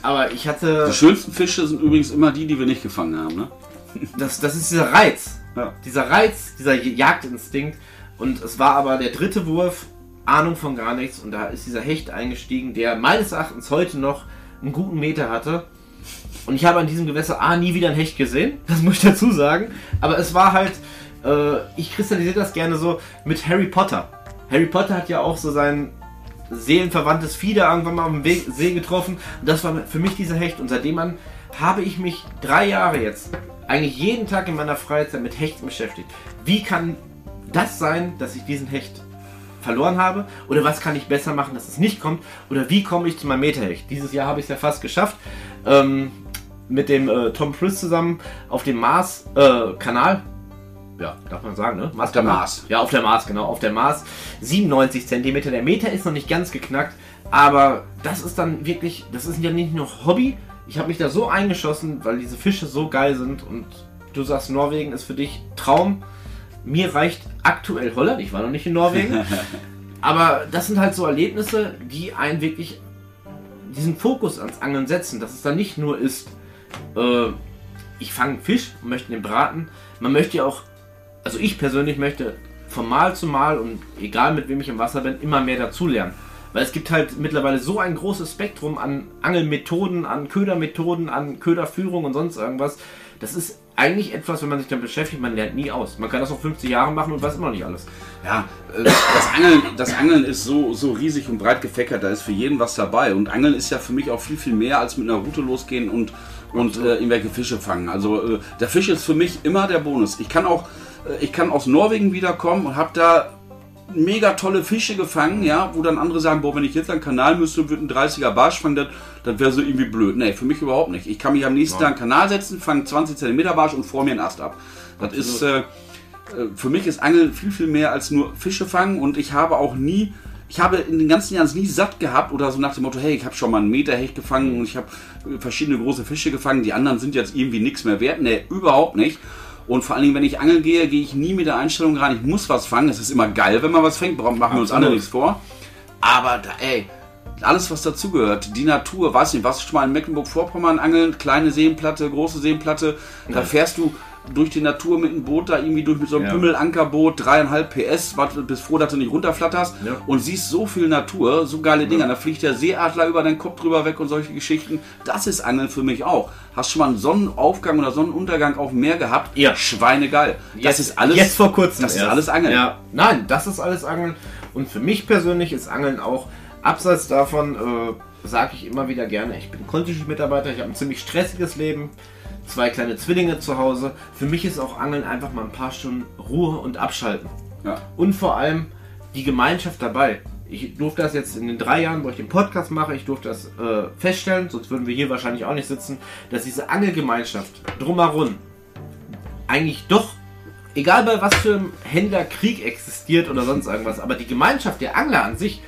Aber ich hatte. Die schönsten Fische sind übrigens immer die, die wir nicht gefangen haben, ne? Das, das ist dieser Reiz. Ja. Dieser Reiz, dieser Jagdinstinkt. Und es war aber der dritte Wurf, Ahnung von gar nichts. Und da ist dieser Hecht eingestiegen, der meines Erachtens heute noch einen guten Meter hatte. Und ich habe an diesem Gewässer A nie wieder einen Hecht gesehen, das muss ich dazu sagen. Aber es war halt, äh, ich kristallisiere das gerne so mit Harry Potter. Harry Potter hat ja auch so sein seelenverwandtes Fieder irgendwann mal dem Weg, See getroffen. Und das war für mich dieser Hecht. Und seitdem an habe ich mich drei Jahre jetzt eigentlich jeden Tag in meiner Freizeit mit Hechten beschäftigt. Wie kann das sein, dass ich diesen Hecht verloren habe? Oder was kann ich besser machen, dass es nicht kommt? Oder wie komme ich zu meinem Meterhecht? Dieses Jahr habe ich es ja fast geschafft. Ähm, mit dem äh, Tom Cruise zusammen auf dem Mars-Kanal. Ja, darf man sagen, ne? Auf der Mars. Ja, auf der Mars, genau. Auf der Mars. 97 cm. Der Meter ist noch nicht ganz geknackt. Aber das ist dann wirklich, das ist ja nicht nur Hobby. Ich habe mich da so eingeschossen, weil diese Fische so geil sind. Und du sagst, Norwegen ist für dich Traum. Mir reicht aktuell Holland. Ich war noch nicht in Norwegen. aber das sind halt so Erlebnisse, die einen wirklich diesen Fokus ans Angeln setzen. Dass es dann nicht nur ist, äh, ich fange einen Fisch und möchte den braten. Man möchte ja auch, also ich persönlich möchte von Mal zu Mal und egal mit wem ich im Wasser bin, immer mehr dazulernen. Weil es gibt halt mittlerweile so ein großes Spektrum an Angelmethoden, an Ködermethoden, an Köderführung und sonst irgendwas. Das ist eigentlich etwas, wenn man sich damit beschäftigt, man lernt nie aus. Man kann das noch 50 Jahre machen und weiß immer noch nicht alles. Ja, äh, das Angeln, das Angeln ist so, so riesig und breit gefächert, da ist für jeden was dabei. Und Angeln ist ja für mich auch viel, viel mehr als mit einer Route losgehen und, und äh, irgendwelche Fische fangen. Also äh, der Fisch ist für mich immer der Bonus. Ich kann auch, ich kann aus Norwegen wiederkommen und habe da mega tolle Fische gefangen, ja, wo dann andere sagen, boah, wenn ich jetzt einen Kanal müsste und würde einen 30er Barsch fangen, das, das wäre so irgendwie blöd. Nee, für mich überhaupt nicht. Ich kann mich am nächsten Tag einen Kanal setzen, fange 20 cm Barsch und vor mir einen Ast ab. Das ist, äh, äh, für mich ist Angeln viel, viel mehr als nur Fische fangen und ich habe auch nie, ich habe in den ganzen Jahren es nie satt gehabt oder so nach dem Motto, hey, ich habe schon mal einen Meter Hecht gefangen und ich habe äh, verschiedene große Fische gefangen, die anderen sind jetzt irgendwie nichts mehr wert. Nee, überhaupt nicht. Und vor allen Dingen, wenn ich angeln gehe, gehe ich nie mit der Einstellung rein, ich muss was fangen. Es ist immer geil, wenn man was fängt, machen wir uns alle nichts vor. Aber da, ey, alles was dazugehört, die Natur, weiß nicht, was schon mal in Mecklenburg-Vorpommern angeln, kleine Seenplatte, große Seenplatte, da fährst du durch die Natur mit einem Boot da irgendwie durch mit so einem Ja. Pümmelankerboot, dreieinhalb PS, warte, bist froh, dass du nicht runterflatterst Ja. und siehst so viel Natur, so geile Dinge. Da fliegt der Seeadler über deinen Kopf drüber weg und solche Geschichten. Das ist Angeln für mich auch. Hast schon mal einen Sonnenaufgang oder Sonnenuntergang auf dem Meer gehabt? Ja. Schweinegeil. Das Jetzt- ist alles. Jetzt vor kurzem. Das ist erst. alles Angeln. Ja. Nein, das ist alles Angeln. Und für mich persönlich ist Angeln auch, abseits davon, äh, sage ich immer wieder gerne, ich bin Kontisch-Mitarbeiter, ich habe ein ziemlich stressiges Leben, zwei kleine Zwillinge zu Hause. Für mich ist auch Angeln einfach mal ein paar Stunden Ruhe und Abschalten. Ja. Und vor allem die Gemeinschaft dabei. Ich durfte das jetzt in den drei Jahren, wo ich den Podcast mache, ich durfte das äh, feststellen, sonst würden wir hier wahrscheinlich auch nicht sitzen, dass diese Angelgemeinschaft drumherum eigentlich doch, egal bei was für einem Händler Krieg existiert oder sonst irgendwas, aber die Gemeinschaft der Angler an sich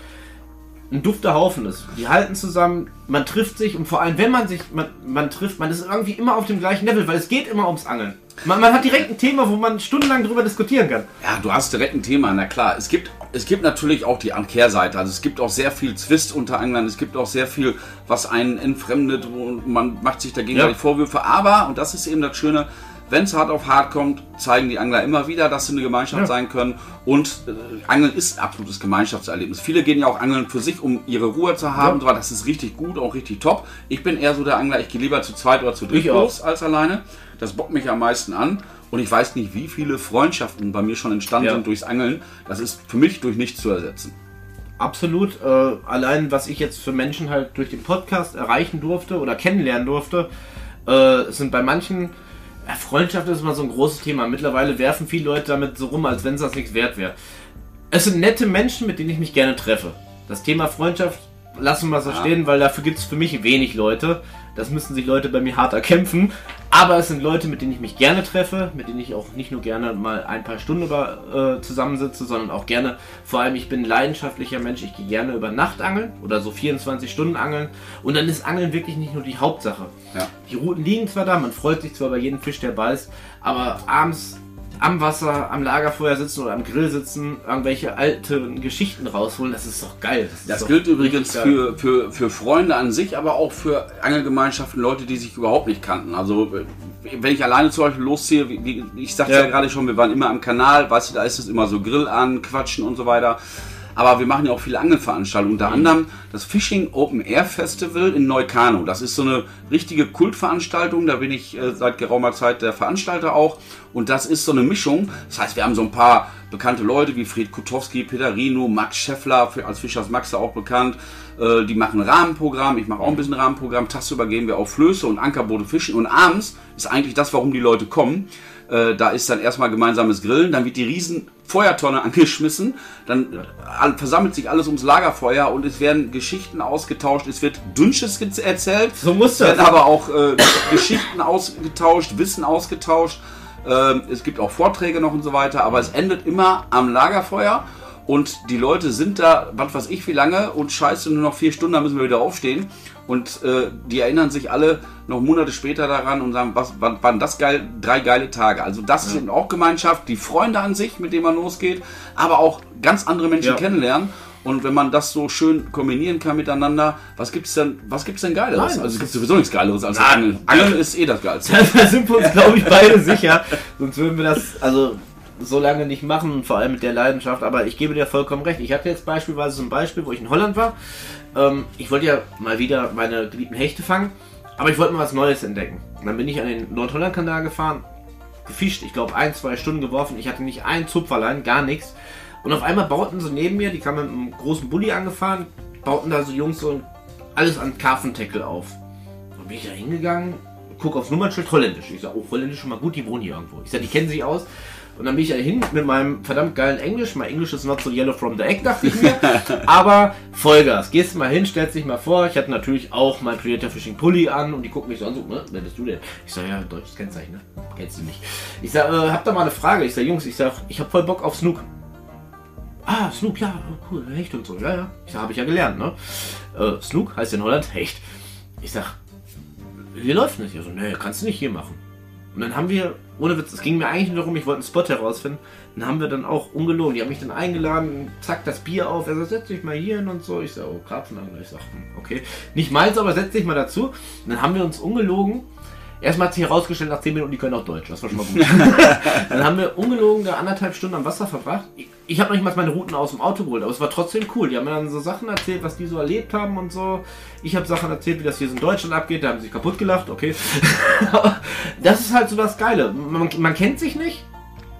ein dufter Haufen ist. Die halten zusammen, man trifft sich und vor allem, wenn man sich, man, man trifft, man ist irgendwie immer auf dem gleichen Level, weil es geht immer ums Angeln. Man, man hat direkt ein Thema, wo man stundenlang drüber diskutieren kann. Ja, du hast direkt ein Thema, na klar. Es gibt, es gibt natürlich auch die Kehrseite. Also es gibt auch sehr viel Zwist unter Anglern. Es gibt auch sehr viel, was einen entfremdet und man macht sich dagegen Ja. Vorwürfe. Aber, und das ist eben das Schöne, wenn es hart auf hart kommt, zeigen die Angler immer wieder, dass sie eine Gemeinschaft Ja. sein können. Und äh, Angeln ist ein absolutes Gemeinschaftserlebnis. Viele gehen ja auch angeln für sich, um ihre Ruhe zu haben. Ja. Das ist richtig gut, auch richtig top. Ich bin eher so der Angler, ich gehe lieber zu zweit oder zu dritt los als alleine. Das bockt mich am meisten an. Und ich weiß nicht, wie viele Freundschaften bei mir schon entstanden Ja. sind durchs Angeln. Das ist für mich durch nichts zu ersetzen. Absolut. Äh, allein, was ich jetzt für Menschen halt durch den Podcast erreichen durfte oder kennenlernen durfte, äh, sind bei manchen. Freundschaft ist immer so ein großes Thema. Mittlerweile werfen viele Leute damit so rum, als wenn es das nichts wert wäre. Es sind nette Menschen, mit denen ich mich gerne treffe. Das Thema Freundschaft lassen wir so Ja. stehen, weil dafür gibt es für mich wenig Leute. Das müssen sich Leute bei mir hart erkämpfen. Aber es sind Leute, mit denen ich mich gerne treffe, mit denen ich auch nicht nur gerne mal ein paar Stunden über, äh, zusammensitze, sondern auch gerne, vor allem ich bin ein leidenschaftlicher Mensch, ich gehe gerne über Nacht angeln oder so 24 Stunden angeln. Und dann ist Angeln wirklich nicht nur die Hauptsache. Ja. Die Routen liegen zwar da, man freut sich zwar bei jedem Fisch, der beißt, aber abends am Wasser, am Lagerfeuer sitzen oder am Grill sitzen, irgendwelche alten Geschichten rausholen. Das ist doch geil. Das, das doch gilt übrigens für, für, für Freunde an sich, aber auch für Angelgemeinschaften, Leute, die sich überhaupt nicht kannten. Also wenn ich alleine zu euch losziehe, wie, ich sagte ja. ja gerade schon, wir waren immer am Kanal, weißt du, da ist es immer so Grill an, Quatschen und so weiter. Aber wir machen ja auch viele Angelveranstaltungen. Unter mhm. anderem das Fishing Open Air Festival in Neukano. Das ist so eine richtige Kultveranstaltung. Da bin ich äh, seit geraumer Zeit der Veranstalter auch. Und das ist so eine Mischung. Das heißt, wir haben so ein paar bekannte Leute wie Fred Kutowski, Peter Rino, Max Scheffler, als Fischers Max auch bekannt. Äh, die machen Rahmenprogramm. Ich mache auch ein bisschen Rahmenprogramm. Tagsüber gehen wir auf Flöße und Ankerboote fischen. Und abends ist eigentlich das, warum die Leute kommen. Äh, da ist dann erstmal gemeinsames Grillen, dann wird die riesen Feuertonne angeschmissen, dann äh, versammelt sich alles ums Lagerfeuer und es werden Geschichten ausgetauscht, es wird Dünsches erzählt, so muss das. es werden aber auch äh, Geschichten ausgetauscht, Wissen ausgetauscht, äh, es gibt auch Vorträge noch und so weiter, aber es endet immer am Lagerfeuer und die Leute sind da, was weiß ich wie lange und scheiße, nur noch vier Stunden, dann müssen wir wieder aufstehen und äh, die erinnern sich alle noch Monate später daran und sagen, was waren, waren das geil, drei geile Tage. Also das ja. ist eben auch Gemeinschaft, die Freunde an sich, mit denen man losgeht, aber auch ganz andere Menschen ja. kennenlernen. Und wenn man das so schön kombinieren kann miteinander, was gibt's denn, was gibt's denn Geileres? Nein, also es gibt sowieso nichts Geileres als Angeln. Angeln ist eh das Geilste. da sind wir uns, glaube ich, beide sicher. Sonst würden wir das, also so lange nicht machen, vor allem mit der Leidenschaft. Aber ich gebe dir vollkommen recht. Ich hatte jetzt beispielsweise so ein Beispiel, wo ich in Holland war. Ähm, ich wollte ja mal wieder meine geliebten Hechte fangen, aber ich wollte mal was Neues entdecken. Und dann bin ich an den Nordholland-Kanal gefahren, gefischt, ich glaube ein, zwei Stunden geworfen. Ich hatte nicht einen Zupferlein, gar nichts. Und auf einmal bauten sie neben mir, die kamen mit einem großen Bulli angefahren, bauten da so Jungs so alles an Karfenteckel auf. Dann bin ich da hingegangen, gucke aufs Nummernschild, holländisch. Ich sage, oh, holländisch schon mal gut, die wohnen hier irgendwo. Ich sage, die kennen sich aus. Und dann bin ich da hin mit meinem verdammt geilen Englisch. Mein Englisch ist not so yellow from the egg, dachte ich mir. Aber Vollgas. Gehst mal hin, stellst dich mal vor. Ich hatte natürlich auch mein Predator Fishing Pulli an und die gucken mich so an, so, ne? Wer bist du denn? Ich sage, ja, deutsches Kennzeichen, ne? Kennst du nicht. Ich sage, äh, hab da mal eine Frage. Ich sage, Jungs, ich sage, ich hab voll Bock auf Snook. Ah, Snook, ja, cool, Hecht und so. Ja, ja. Ich sage, habe ich ja gelernt, ne? Äh, Snook heißt in Holland Hecht. Ich sag, wie läuft das hier so? Ne, kannst du nicht hier machen. Und dann haben wir, ohne Witz, es ging mir eigentlich nur darum, ich wollte einen Spot herausfinden. Dann haben wir dann auch ungelogen. Die haben mich dann eingeladen, zack, das Bier auf. Er sagt, setz dich mal hier hin und so. Ich sage, oh, Karpfenangler. Ich sage, hm, okay. Nicht meins, aber setz dich mal dazu. Und dann haben wir uns ungelogen Erstmal hat sich herausgestellt, nach 10 Minuten, die können auch Deutsch. Das war schon mal gut. dann haben wir ungelogen da anderthalb Stunden am Wasser verbracht. Ich, ich habe manchmal meine Routen aus dem Auto geholt, aber es war trotzdem cool. Die haben mir dann so Sachen erzählt, was die so erlebt haben und so. Ich habe Sachen erzählt, wie das hier in Deutschland abgeht. Da haben sie sich kaputt gelacht, okay. das ist halt so das Geile. Man, man kennt sich nicht,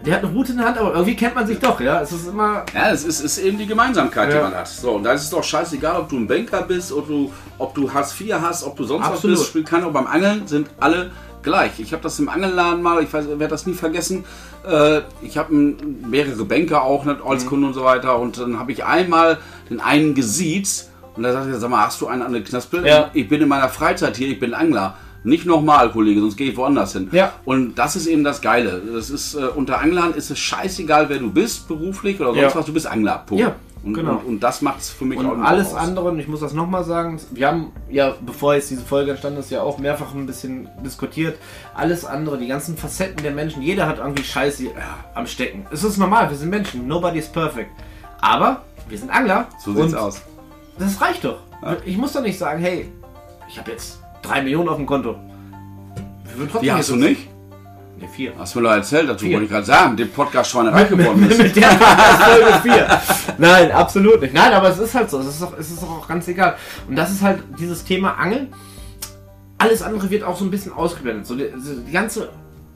der hat eine Route in der Hand, aber irgendwie kennt man sich doch, ja. Es ist immer. Ja, es ist, ist eben die Gemeinsamkeit, ja. die man hat. So, und da ist es doch scheißegal, ob du ein Banker bist, ob du, ob du Hartz IV hast, ob du sonst Absolut. was bist, spielt keine. Aber beim Angeln sind alle gleich. Ich habe das im Angelladen mal, ich werde das nie vergessen. Äh, ich habe mehrere Banker auch, nicht als mhm. Kunde und so weiter. Und dann habe ich einmal den einen gesiezt und da sagte er, sag mal, hast du einen an der Knaspel? Ja. Ich bin in meiner Freizeit hier, ich bin Angler. Nicht nochmal, Kollege, sonst gehe ich woanders hin. Ja. Und das ist eben das Geile. Das ist, äh, unter Anglern ist es scheißegal, wer du bist, beruflich oder sonst ja. was, du bist Angler. Punkt. Ja. Und, genau. und, und das macht es für mich und auch alles aus. andere, und ich muss das nochmal sagen, wir haben ja, bevor jetzt diese Folge entstanden ist, ja auch mehrfach ein bisschen diskutiert. Alles andere, die ganzen Facetten der Menschen, jeder hat irgendwie Scheiße ja, am Stecken. Es ist normal, wir sind Menschen, nobody is perfect. Aber wir sind Angler. So sieht's aus. Das reicht doch. Ja. Ich muss doch nicht sagen, hey, ich habe jetzt drei Millionen auf dem Konto. Die hast du nicht? Ne, vier. Hast du mir doch erzählt, dazu wollte ich gerade sagen, dem Podcast schon reich geworden bist. mit der Folge 4. Nein, absolut nicht. Nein, aber es ist halt so. Es ist, auch, es ist auch ganz egal. Und das ist halt dieses Thema Angeln. Alles andere wird auch so ein bisschen ausgeblendet. So die, die ganze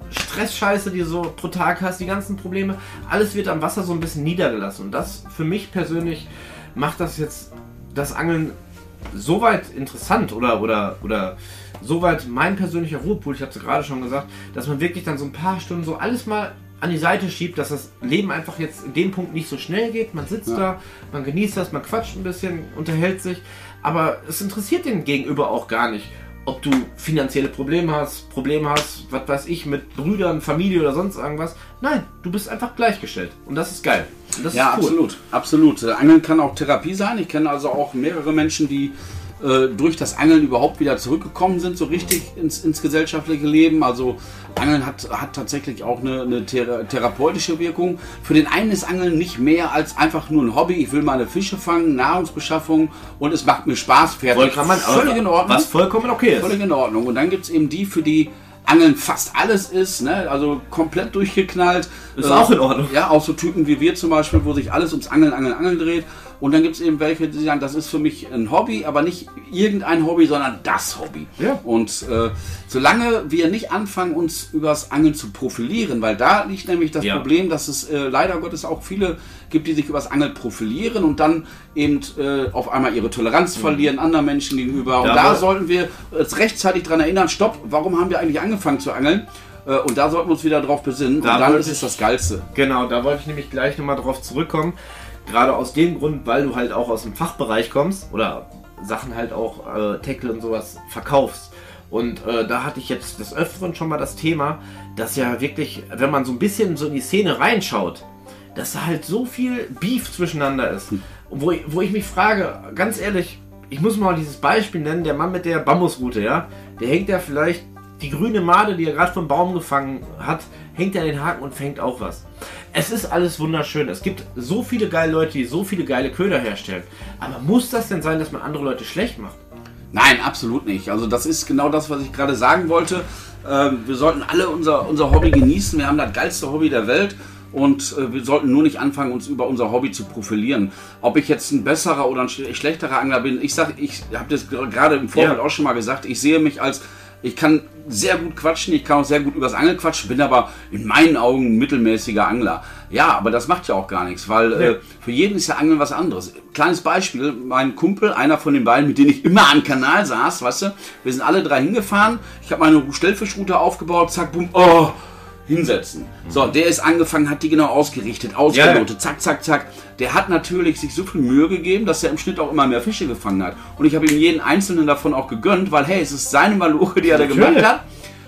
Stressscheiße, die du so pro Tag hast, die ganzen Probleme, alles wird am Wasser so ein bisschen niedergelassen. Und das für mich persönlich macht das jetzt das Angeln so weit interessant oder, oder, oder soweit mein persönlicher Ruhepool, ich habe es gerade schon gesagt, dass man wirklich dann so ein paar Stunden so alles mal an die Seite schiebt, dass das Leben einfach jetzt in dem Punkt nicht so schnell geht. Man sitzt ja. da, man genießt das, man quatscht ein bisschen, unterhält sich, aber es interessiert den Gegenüber auch gar nicht, ob du finanzielle Probleme hast, Probleme hast, was weiß ich, mit Brüdern, Familie oder sonst irgendwas. Nein, du bist einfach gleichgestellt und das ist geil. Das ja, ist cool. absolut, absolut. Angeln kann auch Therapie sein. Ich kenne also auch mehrere Menschen, die äh, durch das Angeln überhaupt wieder zurückgekommen sind, so richtig ins, ins gesellschaftliche Leben. Also Angeln hat, hat tatsächlich auch eine, eine thera therapeutische Wirkung. Für den einen ist Angeln nicht mehr als einfach nur ein Hobby. Ich will meine Fische fangen, Nahrungsbeschaffung und es macht mir Spaß. Fertig. Kann man, völlig in Ordnung. Was vollkommen okay ist. Völlig in Ordnung. Und dann gibt es eben die, für die Angeln fast alles ist, ne? also komplett durchgeknallt. Ist äh, auch in Ordnung. Ja, auch so Typen wie wir zum Beispiel, wo sich alles ums Angeln, Angeln, Angeln dreht. Und dann gibt es eben welche, die sagen, das ist für mich ein Hobby, aber nicht irgendein Hobby, sondern das Hobby. Ja. Und äh, solange wir nicht anfangen, uns übers Angeln zu profilieren, weil da liegt nämlich das ja. Problem, dass es äh, leider Gottes auch viele gibt, die sich übers Angeln profilieren und dann eben äh, auf einmal ihre Toleranz mhm. verlieren anderen Menschen gegenüber. Und ja, da sollten wir uns rechtzeitig daran erinnern, stopp, warum haben wir eigentlich angefangen zu angeln? Äh, und da sollten wir uns wieder drauf besinnen. Da und dann ist es das Geilste. Genau, da wollte ich nämlich gleich nochmal drauf zurückkommen. Gerade aus dem Grund, weil du halt auch aus dem Fachbereich kommst oder Sachen halt auch äh, Tackle und sowas verkaufst. Und äh, da hatte ich jetzt des Öfteren schon mal das Thema, dass ja wirklich, wenn man so ein bisschen so in die Szene reinschaut, dass da halt so viel Beef zwischeneinander ist. Hm. Wo, wo ich mich frage, ganz ehrlich, ich muss mal dieses Beispiel nennen, der Mann mit der Bambusrute, ja, der hängt ja vielleicht die grüne Made, die er gerade vom Baum gefangen hat, hängt er den Haken und fängt auch was. Es ist alles wunderschön. Es gibt so viele geile Leute, die so viele geile Köder herstellen. Aber muss das denn sein, dass man andere Leute schlecht macht? Nein, absolut nicht. Also das ist genau das, was ich gerade sagen wollte. Ähm, wir sollten alle unser, unser Hobby genießen. Wir haben das geilste Hobby der Welt und äh, wir sollten nur nicht anfangen, uns über unser Hobby zu profilieren. Ob ich jetzt ein besserer oder ein schlechterer Angler bin, ich sage, ich habe das gerade im Vorfeld ja. auch schon mal gesagt, ich sehe mich als ich kann sehr gut quatschen, ich kann auch sehr gut übers Angeln quatschen, bin aber in meinen Augen ein mittelmäßiger Angler. Ja, aber das macht ja auch gar nichts, weil nee. äh, für jeden ist ja Angeln was anderes. Kleines Beispiel, mein Kumpel, einer von den beiden, mit denen ich immer am Kanal saß, weißt du, wir sind alle drei hingefahren, ich habe meine Stellfischroute aufgebaut, zack, bumm, oh, hinsetzen. So, der ist angefangen, hat die genau ausgerichtet, ausgelotet, ja. zack, zack, zack. Der hat natürlich sich so viel Mühe gegeben, dass er im Schnitt auch immer mehr Fische gefangen hat. Und ich habe ihm jeden einzelnen davon auch gegönnt, weil hey, es ist seine Maloche, die er da gemacht hat.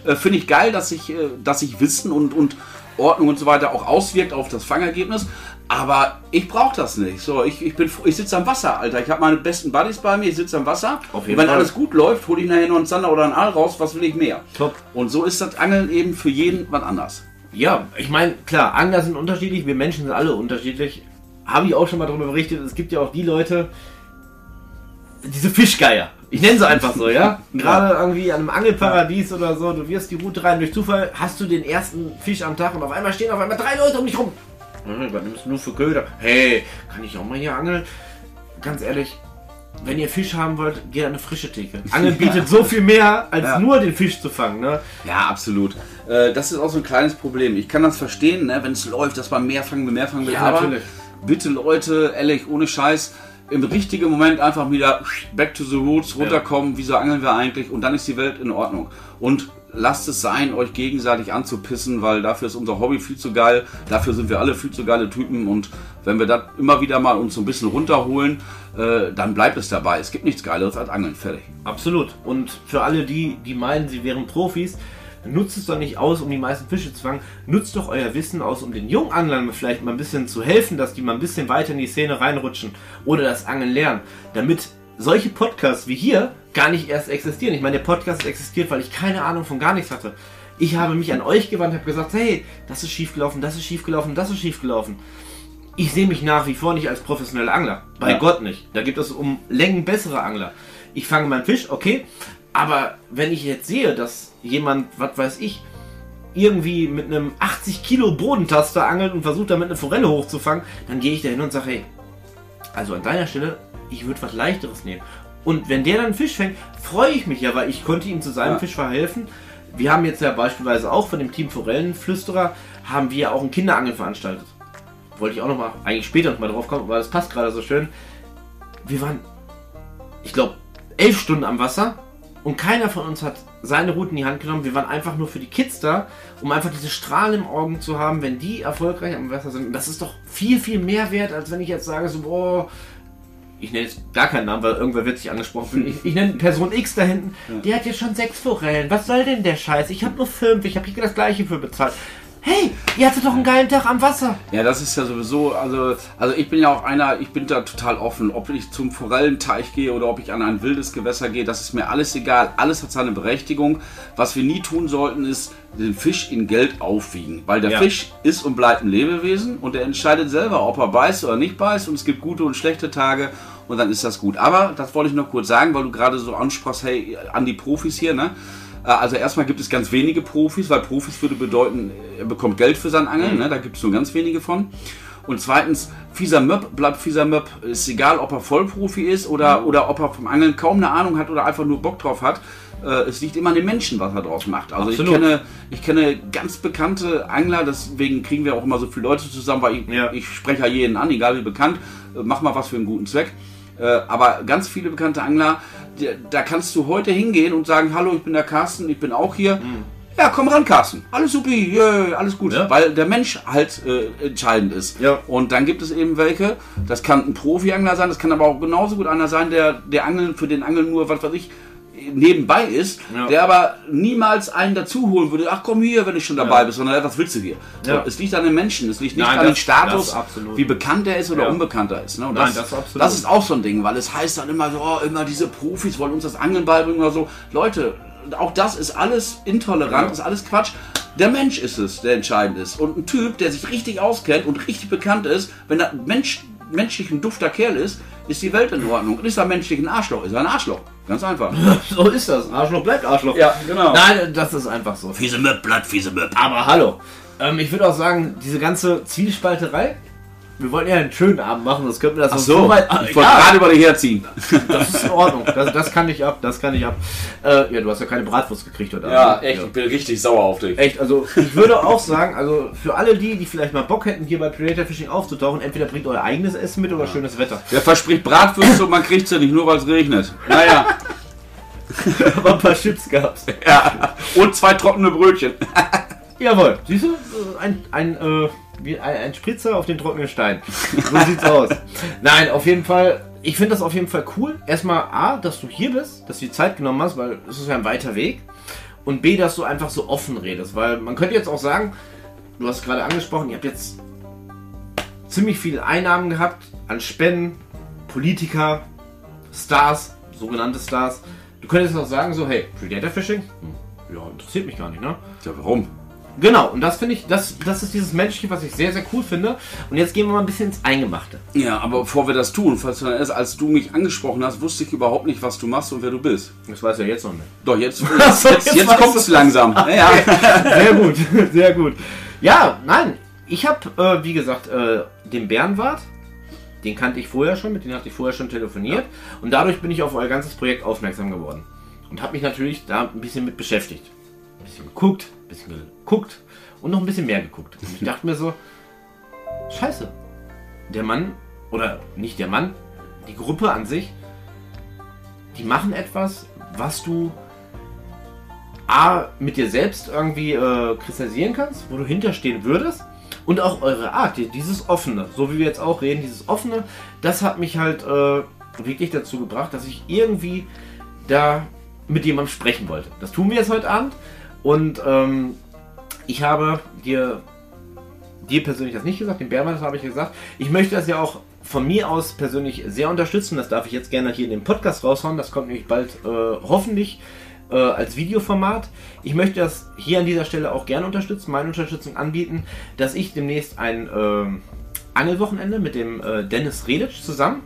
Äh, Finde ich geil, dass sich, äh, dass sich Wissen und, und Ordnung und so weiter auch auswirkt auf das Fangergebnis. Aber ich brauche das nicht. So, ich, ich, ich sitze am Wasser, Alter. Ich habe meine besten Buddies bei mir, ich sitze am Wasser. Auf jeden und wenn Fall. alles gut läuft, hole ich nachher noch einen Zander oder einen Aal raus. Was will ich mehr? Top. Und so ist das Angeln eben für jeden was anders. Ja, ich meine, klar, Angler sind unterschiedlich, wir Menschen sind alle unterschiedlich. Habe ich auch schon mal darüber berichtet. Es gibt ja auch die Leute, diese Fischgeier. Ich nenne sie einfach so, ja? Gerade irgendwie an einem Angelparadies oder so, du wirst die Route rein, durch Zufall hast du den ersten Fisch am Tag und auf einmal stehen auf einmal drei Leute um dich rum. Hm, was nimmst du nur für Köder? Hey, kann ich auch mal hier angeln? Ganz ehrlich, wenn ihr Fisch haben wollt, geht an eine frische Theke. Angeln bietet so viel mehr, als ja. nur den Fisch zu fangen. Ne? Ja, absolut. Äh, das ist auch so ein kleines Problem. Ich kann das verstehen, ne, wenn es läuft, dass man mehr fangen will, mehr fangen will. Ja, aber natürlich. bitte Leute, ehrlich, ohne Scheiß, im richtigen Moment einfach wieder back to the roots, runterkommen, ja. wieso angeln wir eigentlich und dann ist die Welt in Ordnung. Und lasst es sein, euch gegenseitig anzupissen, weil dafür ist unser Hobby viel zu geil. Dafür sind wir alle viel zu geile Typen und wenn wir das immer wieder mal uns so ein bisschen runterholen, äh, dann bleibt es dabei. Es gibt nichts Geileres als Angeln. Fertig. Absolut. Und für alle die, die meinen, sie wären Profis, nutzt es doch nicht aus, um die meisten Fische zu fangen. Nutzt doch euer Wissen aus, um den jungen Anglern vielleicht mal ein bisschen zu helfen, dass die mal ein bisschen weiter in die Szene reinrutschen oder das Angeln lernen, damit solche Podcasts wie hier gar nicht erst existieren. Ich meine, der Podcast existiert, weil ich keine Ahnung von gar nichts hatte. Ich habe mich an euch gewandt, habe gesagt, hey, das ist schiefgelaufen, das ist schiefgelaufen, das ist schiefgelaufen. Ich sehe mich nach wie vor nicht als professioneller Angler. Bei ja. Gott nicht. Da gibt es um Längen bessere Angler. Ich fange meinen Fisch, okay. Aber wenn ich jetzt sehe, dass jemand, was weiß ich, irgendwie mit einem 80 Kilo Bodentaster angelt und versucht damit eine Forelle hochzufangen, dann gehe ich da hin und sage, hey, also an deiner Stelle, ich würde was leichteres nehmen. Und wenn der dann einen Fisch fängt, freue ich mich ja, weil ich konnte ihm zu seinem ja. Fisch verhelfen. Wir haben jetzt ja beispielsweise auch von dem Team Forellenflüsterer, haben wir auch ein Kinderangeln veranstaltet. Wollte ich auch noch mal, eigentlich später noch mal drauf kommen, weil das passt gerade so schön. Wir waren, ich glaube, elf Stunden am Wasser und keiner von uns hat seine Route in die Hand genommen. Wir waren einfach nur für die Kids da, um einfach diese Strahlen im Augen zu haben, wenn die erfolgreich am Wasser sind. Und das ist doch viel, viel mehr wert, als wenn ich jetzt sage, so, boah, ich nenne jetzt gar keinen Namen, weil irgendwer wird sich angesprochen fühlen. Ich, ich nenne Person X da hinten, ja. der hat jetzt schon sechs Forellen. Was soll denn der Scheiß? Ich habe nur fünf, ich habe hier das gleiche für bezahlt. Hey, ihr hattet doch einen geilen Tag am Wasser. Ja, das ist ja sowieso, also, also ich bin ja auch einer, ich bin da total offen. Ob ich zum Forellenteich gehe oder ob ich an ein wildes Gewässer gehe, das ist mir alles egal. Alles hat seine Berechtigung. Was wir nie tun sollten, ist den Fisch in Geld aufwiegen. Weil der Ja. Fisch ist und bleibt ein Lebewesen und er entscheidet selber, ob er beißt oder nicht beißt. Und es gibt gute und schlechte Tage und dann ist das gut. Aber das wollte ich noch kurz sagen, weil du gerade so ansprachst, hey, an die Profis hier, ne? Äh, Also erstmal gibt es ganz wenige Profis, weil Profis würde bedeuten, er bekommt Geld für sein Angeln, ne? da gibt es nur ganz wenige von. Und zweitens, fieser Möb bleibt fieser Möb. Ist egal, ob er Vollprofi ist oder, oder ob er vom Angeln kaum eine Ahnung hat oder einfach nur Bock drauf hat. Äh, Es liegt immer an den Menschen, was er draus macht. Also ich kenne, ich kenne ganz bekannte Angler, deswegen kriegen wir auch immer so viele Leute zusammen, weil ich, Ja. ich spreche ja jeden an, egal wie bekannt. Äh, Mach mal was für einen guten Zweck. Äh, aber ganz viele bekannte Angler, da kannst du heute hingehen und sagen, hallo, ich bin der Carsten, ich bin auch hier. Ja, komm ran, Carsten. Alles supi, yeah, alles gut. Mhm. Ja. Weil der Mensch halt äh, entscheidend ist. Ja. Und dann gibt es eben welche, das kann ein Profi-Angler sein, das kann aber auch genauso gut einer sein, der, der Angeln für den Angeln nur, was weiß ich, nebenbei ist, Ja. der aber niemals einen dazu holen würde, ach komm hier, wenn ich schon dabei Ja. bin, sondern was willst du hier? Ja. So, es liegt an den Menschen, es liegt nicht Nein, an den das- Status, wie bekannt er ist oder unbekannt er ist. Ne? Nein, das, das das ist auch so ein Ding, weil es heißt dann immer so, oh, immer diese Profis wollen uns das Angeln beibringen oder so. Leute, auch das ist alles intolerant, ist alles Quatsch. Der Mensch ist es, der entscheidend ist. Und ein Typ, der sich richtig auskennt und richtig bekannt ist, wenn er Mensch, menschlich ein dufter Kerl ist, ist die Welt in Ordnung. Und ist er menschlich ein Arschloch, ist er ein Arschloch. Ganz einfach. So ist das. Arschloch bleibt Arschloch. Ja, genau. Nein, das ist einfach so. Fiese Möb, Blatt, fiese Möb. Aber hallo. Ähm, ich würde auch sagen, diese ganze Zielspalterei, wir wollten ja einen schönen Abend machen, das könnten wir das Ach auch so, weit- ich wollte ja, gerade über dich herziehen. das ist in Ordnung. Das, das kann ich ab, das kann ich ab. Äh, ja, du hast ja keine Bratwurst gekriegt heute Ja, Abend. echt, ich bin richtig sauer auf dich. Echt, also ich würde auch sagen, also für alle die, die vielleicht mal Bock hätten, hier bei Predator Fishing aufzutauchen, entweder bringt euer eigenes Essen mit oder schönes Wetter. Der verspricht Bratwürste und man kriegt sie nicht, nur weil es regnet. Naja, Aber ein paar Chips gab's. ja. Und zwei trockene Brötchen. Jawohl, siehst du, ein, ein, äh, wie ein, ein Spritzer auf den trockenen Stein. So sieht's aus. Nein, auf jeden Fall, ich finde das auf jeden Fall cool. Erstmal A, dass du hier bist, dass du die Zeit genommen hast, weil es ist ja ein weiter Weg. Und B, dass du einfach so offen redest, weil man könnte jetzt auch sagen, du hast gerade angesprochen, ihr habt jetzt ziemlich viele Einnahmen gehabt an Spenden, Politiker, Stars, sogenannte Stars. Du könntest auch sagen so, hey, Predator Fishing? Hm, ja, interessiert mich gar nicht, ne? Ja, warum? Genau, und das finde ich, das, das ist dieses Menschliche, was ich sehr, sehr cool finde. Und jetzt gehen wir mal ein bisschen ins Eingemachte. Ja, aber bevor wir das tun, falls du dann erst, als du mich angesprochen hast, wusste ich überhaupt nicht, was du machst und wer du bist. Das weiß ja jetzt noch nicht. Doch, jetzt, jetzt, jetzt, jetzt kommt es langsam. Ja, ja. Sehr gut, sehr gut. Ja, nein, ich habe, äh, wie gesagt, äh, den Bärenwart, den kannte ich vorher schon, mit dem hatte ich vorher schon telefoniert. Und dadurch bin ich auf euer ganzes Projekt aufmerksam geworden. Und habe mich natürlich da ein bisschen mit beschäftigt. Ein bisschen geguckt, ein bisschen geguckt und noch ein bisschen mehr geguckt. Und ich dachte mir so, scheiße, der Mann, oder nicht der Mann, die Gruppe an sich, die machen etwas, was du A, mit dir selbst irgendwie äh, kristallisieren kannst, wo du hinterstehen würdest. Und auch eure Art, die- dieses Offene, so wie wir jetzt auch reden, dieses Offene, das hat mich halt äh, wirklich dazu gebracht, dass ich irgendwie da mit jemandem sprechen wollte. Das tun wir jetzt heute Abend. Und ähm, ich habe dir, dir persönlich das nicht gesagt, dem Bärmann das habe ich gesagt. Ich möchte das ja auch von mir aus persönlich sehr unterstützen. Das darf ich jetzt gerne hier in den Podcast raushauen. Das kommt nämlich bald äh, hoffentlich äh, als Videoformat. Ich möchte das hier an dieser Stelle auch gerne unterstützen, meine Unterstützung anbieten, dass ich demnächst ein ähm, Angelwochenende mit dem äh, Dennis Reditsch zusammen,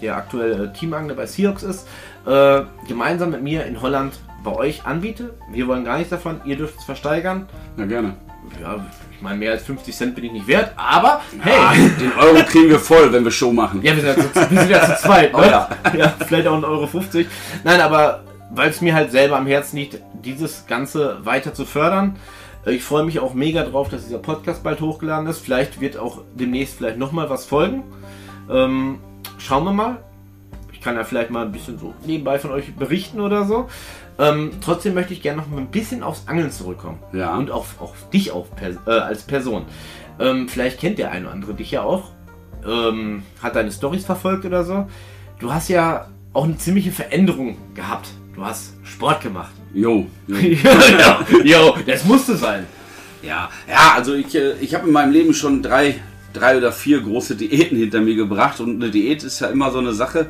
der aktuell äh, Teamangler bei Seahawks ist, äh, gemeinsam mit mir in Holland bei euch anbiete. Wir wollen gar nichts davon, ihr dürft es versteigern. Na gerne. Ja, ich meine, mehr als 50 Cent bin ich nicht wert, aber Ah, hey! den Euro kriegen wir voll, wenn wir Show machen. Ja, wir sind ja zu, wir sind ja zu zweit, ne? Oh ja. ja. Vielleicht auch 1,50 Euro. 50. Nein, aber weil es mir halt selber am Herzen liegt, dieses Ganze weiter zu fördern. Ich freue mich auch mega drauf, dass dieser Podcast bald hochgeladen ist. Vielleicht wird auch demnächst vielleicht nochmal was folgen. Ähm, schauen wir mal. Ich kann ja vielleicht mal ein bisschen so nebenbei von euch berichten oder so. Ähm, trotzdem möchte ich gerne noch mal ein bisschen aufs Angeln zurückkommen. Ja. Und auf, auf dich auf, äh, als Person. Ähm, vielleicht kennt der eine oder andere dich ja auch. Ähm, hat deine Stories verfolgt oder so. Du hast ja auch eine ziemliche Veränderung gehabt. Du hast Sport gemacht. Jo. jo. ja, jo, das musste sein. Ja, ja, also ich, äh, ich habe in meinem Leben schon drei, drei oder vier große Diäten hinter mir gebracht und eine Diät ist ja immer so eine Sache.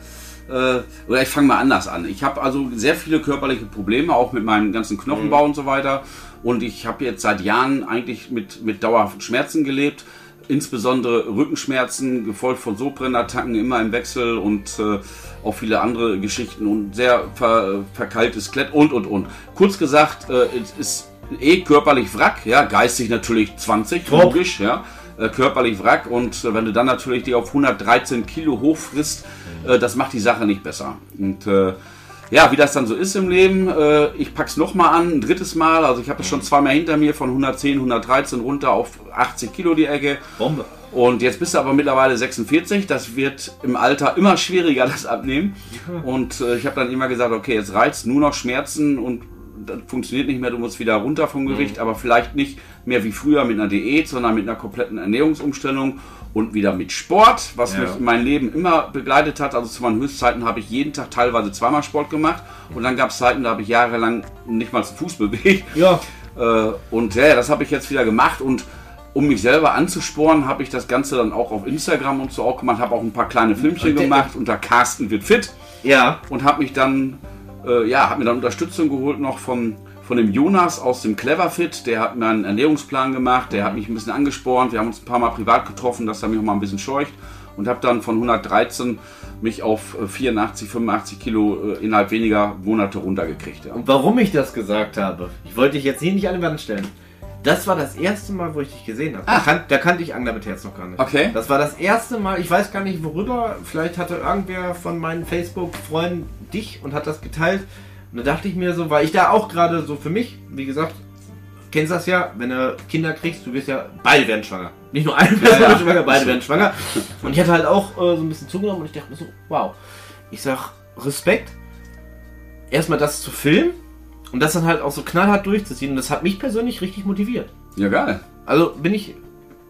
Äh, oder ich fange mal anders an. Ich habe also sehr viele körperliche Probleme, auch mit meinem ganzen Knochenbau mhm. und so weiter. Und ich habe jetzt seit Jahren eigentlich mit, mit dauerhaften Schmerzen gelebt. Insbesondere Rückenschmerzen, gefolgt von Sodbrennattacken immer im Wechsel und äh, auch viele andere Geschichten und sehr ver, verkeiltes Klett und und und. Kurz gesagt, äh, es ist eh körperlich Wrack, ja, geistig natürlich 20, Top. logisch, ja, äh, körperlich Wrack und äh, wenn du dann natürlich die auf 113 Kilo hochfrisst, äh, das macht die Sache nicht besser. Und äh, ja, wie das dann so ist im Leben, äh, ich pack's nochmal an, ein drittes Mal. Also ich habe es schon zweimal hinter mir von 110, 113 runter auf 80 Kilo die Ecke. Bombe. Und jetzt bist du aber mittlerweile 46. Das wird im Alter immer schwieriger, das Abnehmen. Und äh, ich habe dann immer gesagt, okay, jetzt reizt nur noch Schmerzen und das funktioniert nicht mehr, du musst wieder runter vom Gewicht, mhm. aber vielleicht nicht mehr wie früher mit einer Diät, sondern mit einer kompletten Ernährungsumstellung und wieder mit Sport, was ja. mich in meinem Leben immer begleitet hat. Also zu meinen Höchstzeiten habe ich jeden Tag teilweise zweimal Sport gemacht und dann gab es Zeiten, da habe ich jahrelang nicht mal zu Fuß bewegt. Ja. Äh, und ja, das habe ich jetzt wieder gemacht und um mich selber anzusporen, habe ich das Ganze dann auch auf Instagram und so auch gemacht, habe auch ein paar kleine Filmchen gemacht unter Carsten wird fit. Ja. Und habe mich dann, äh, ja, habe mir dann Unterstützung geholt noch vom von dem Jonas aus dem Cleverfit, der hat mir einen Ernährungsplan gemacht, der hat mich ein bisschen angespornt, wir haben uns ein paar Mal privat getroffen, dass er mich auch mal ein bisschen scheucht und habe dann von 113 mich auf 84, äh, 85 Kilo äh, innerhalb weniger Monate runtergekriegt. Ja. Und warum ich das gesagt habe, ich wollte dich jetzt hier nicht an die Wand stellen. Das war das erste Mal, wo ich dich gesehen habe. Da, kan da, kannte ich Angler mit Herz noch gar nicht. Okay. Das war das erste Mal, ich weiß gar nicht worüber, vielleicht hatte irgendwer von meinen Facebook-Freunden dich und hat das geteilt. Und da dachte ich mir so, weil ich da auch gerade so für mich, wie gesagt, kennst das ja, wenn du Kinder kriegst, du wirst ja, beide werden schwanger. Nicht nur eine Person ja, ja. schwanger, beide werden schwanger. Und ich hatte halt auch äh, so ein bisschen zugenommen und ich dachte mir so, wow. Ich sag, Respekt, erstmal das zu filmen und das dann halt auch so knallhart durchzuziehen. Und das hat mich persönlich richtig motiviert. Ja, geil. Also bin ich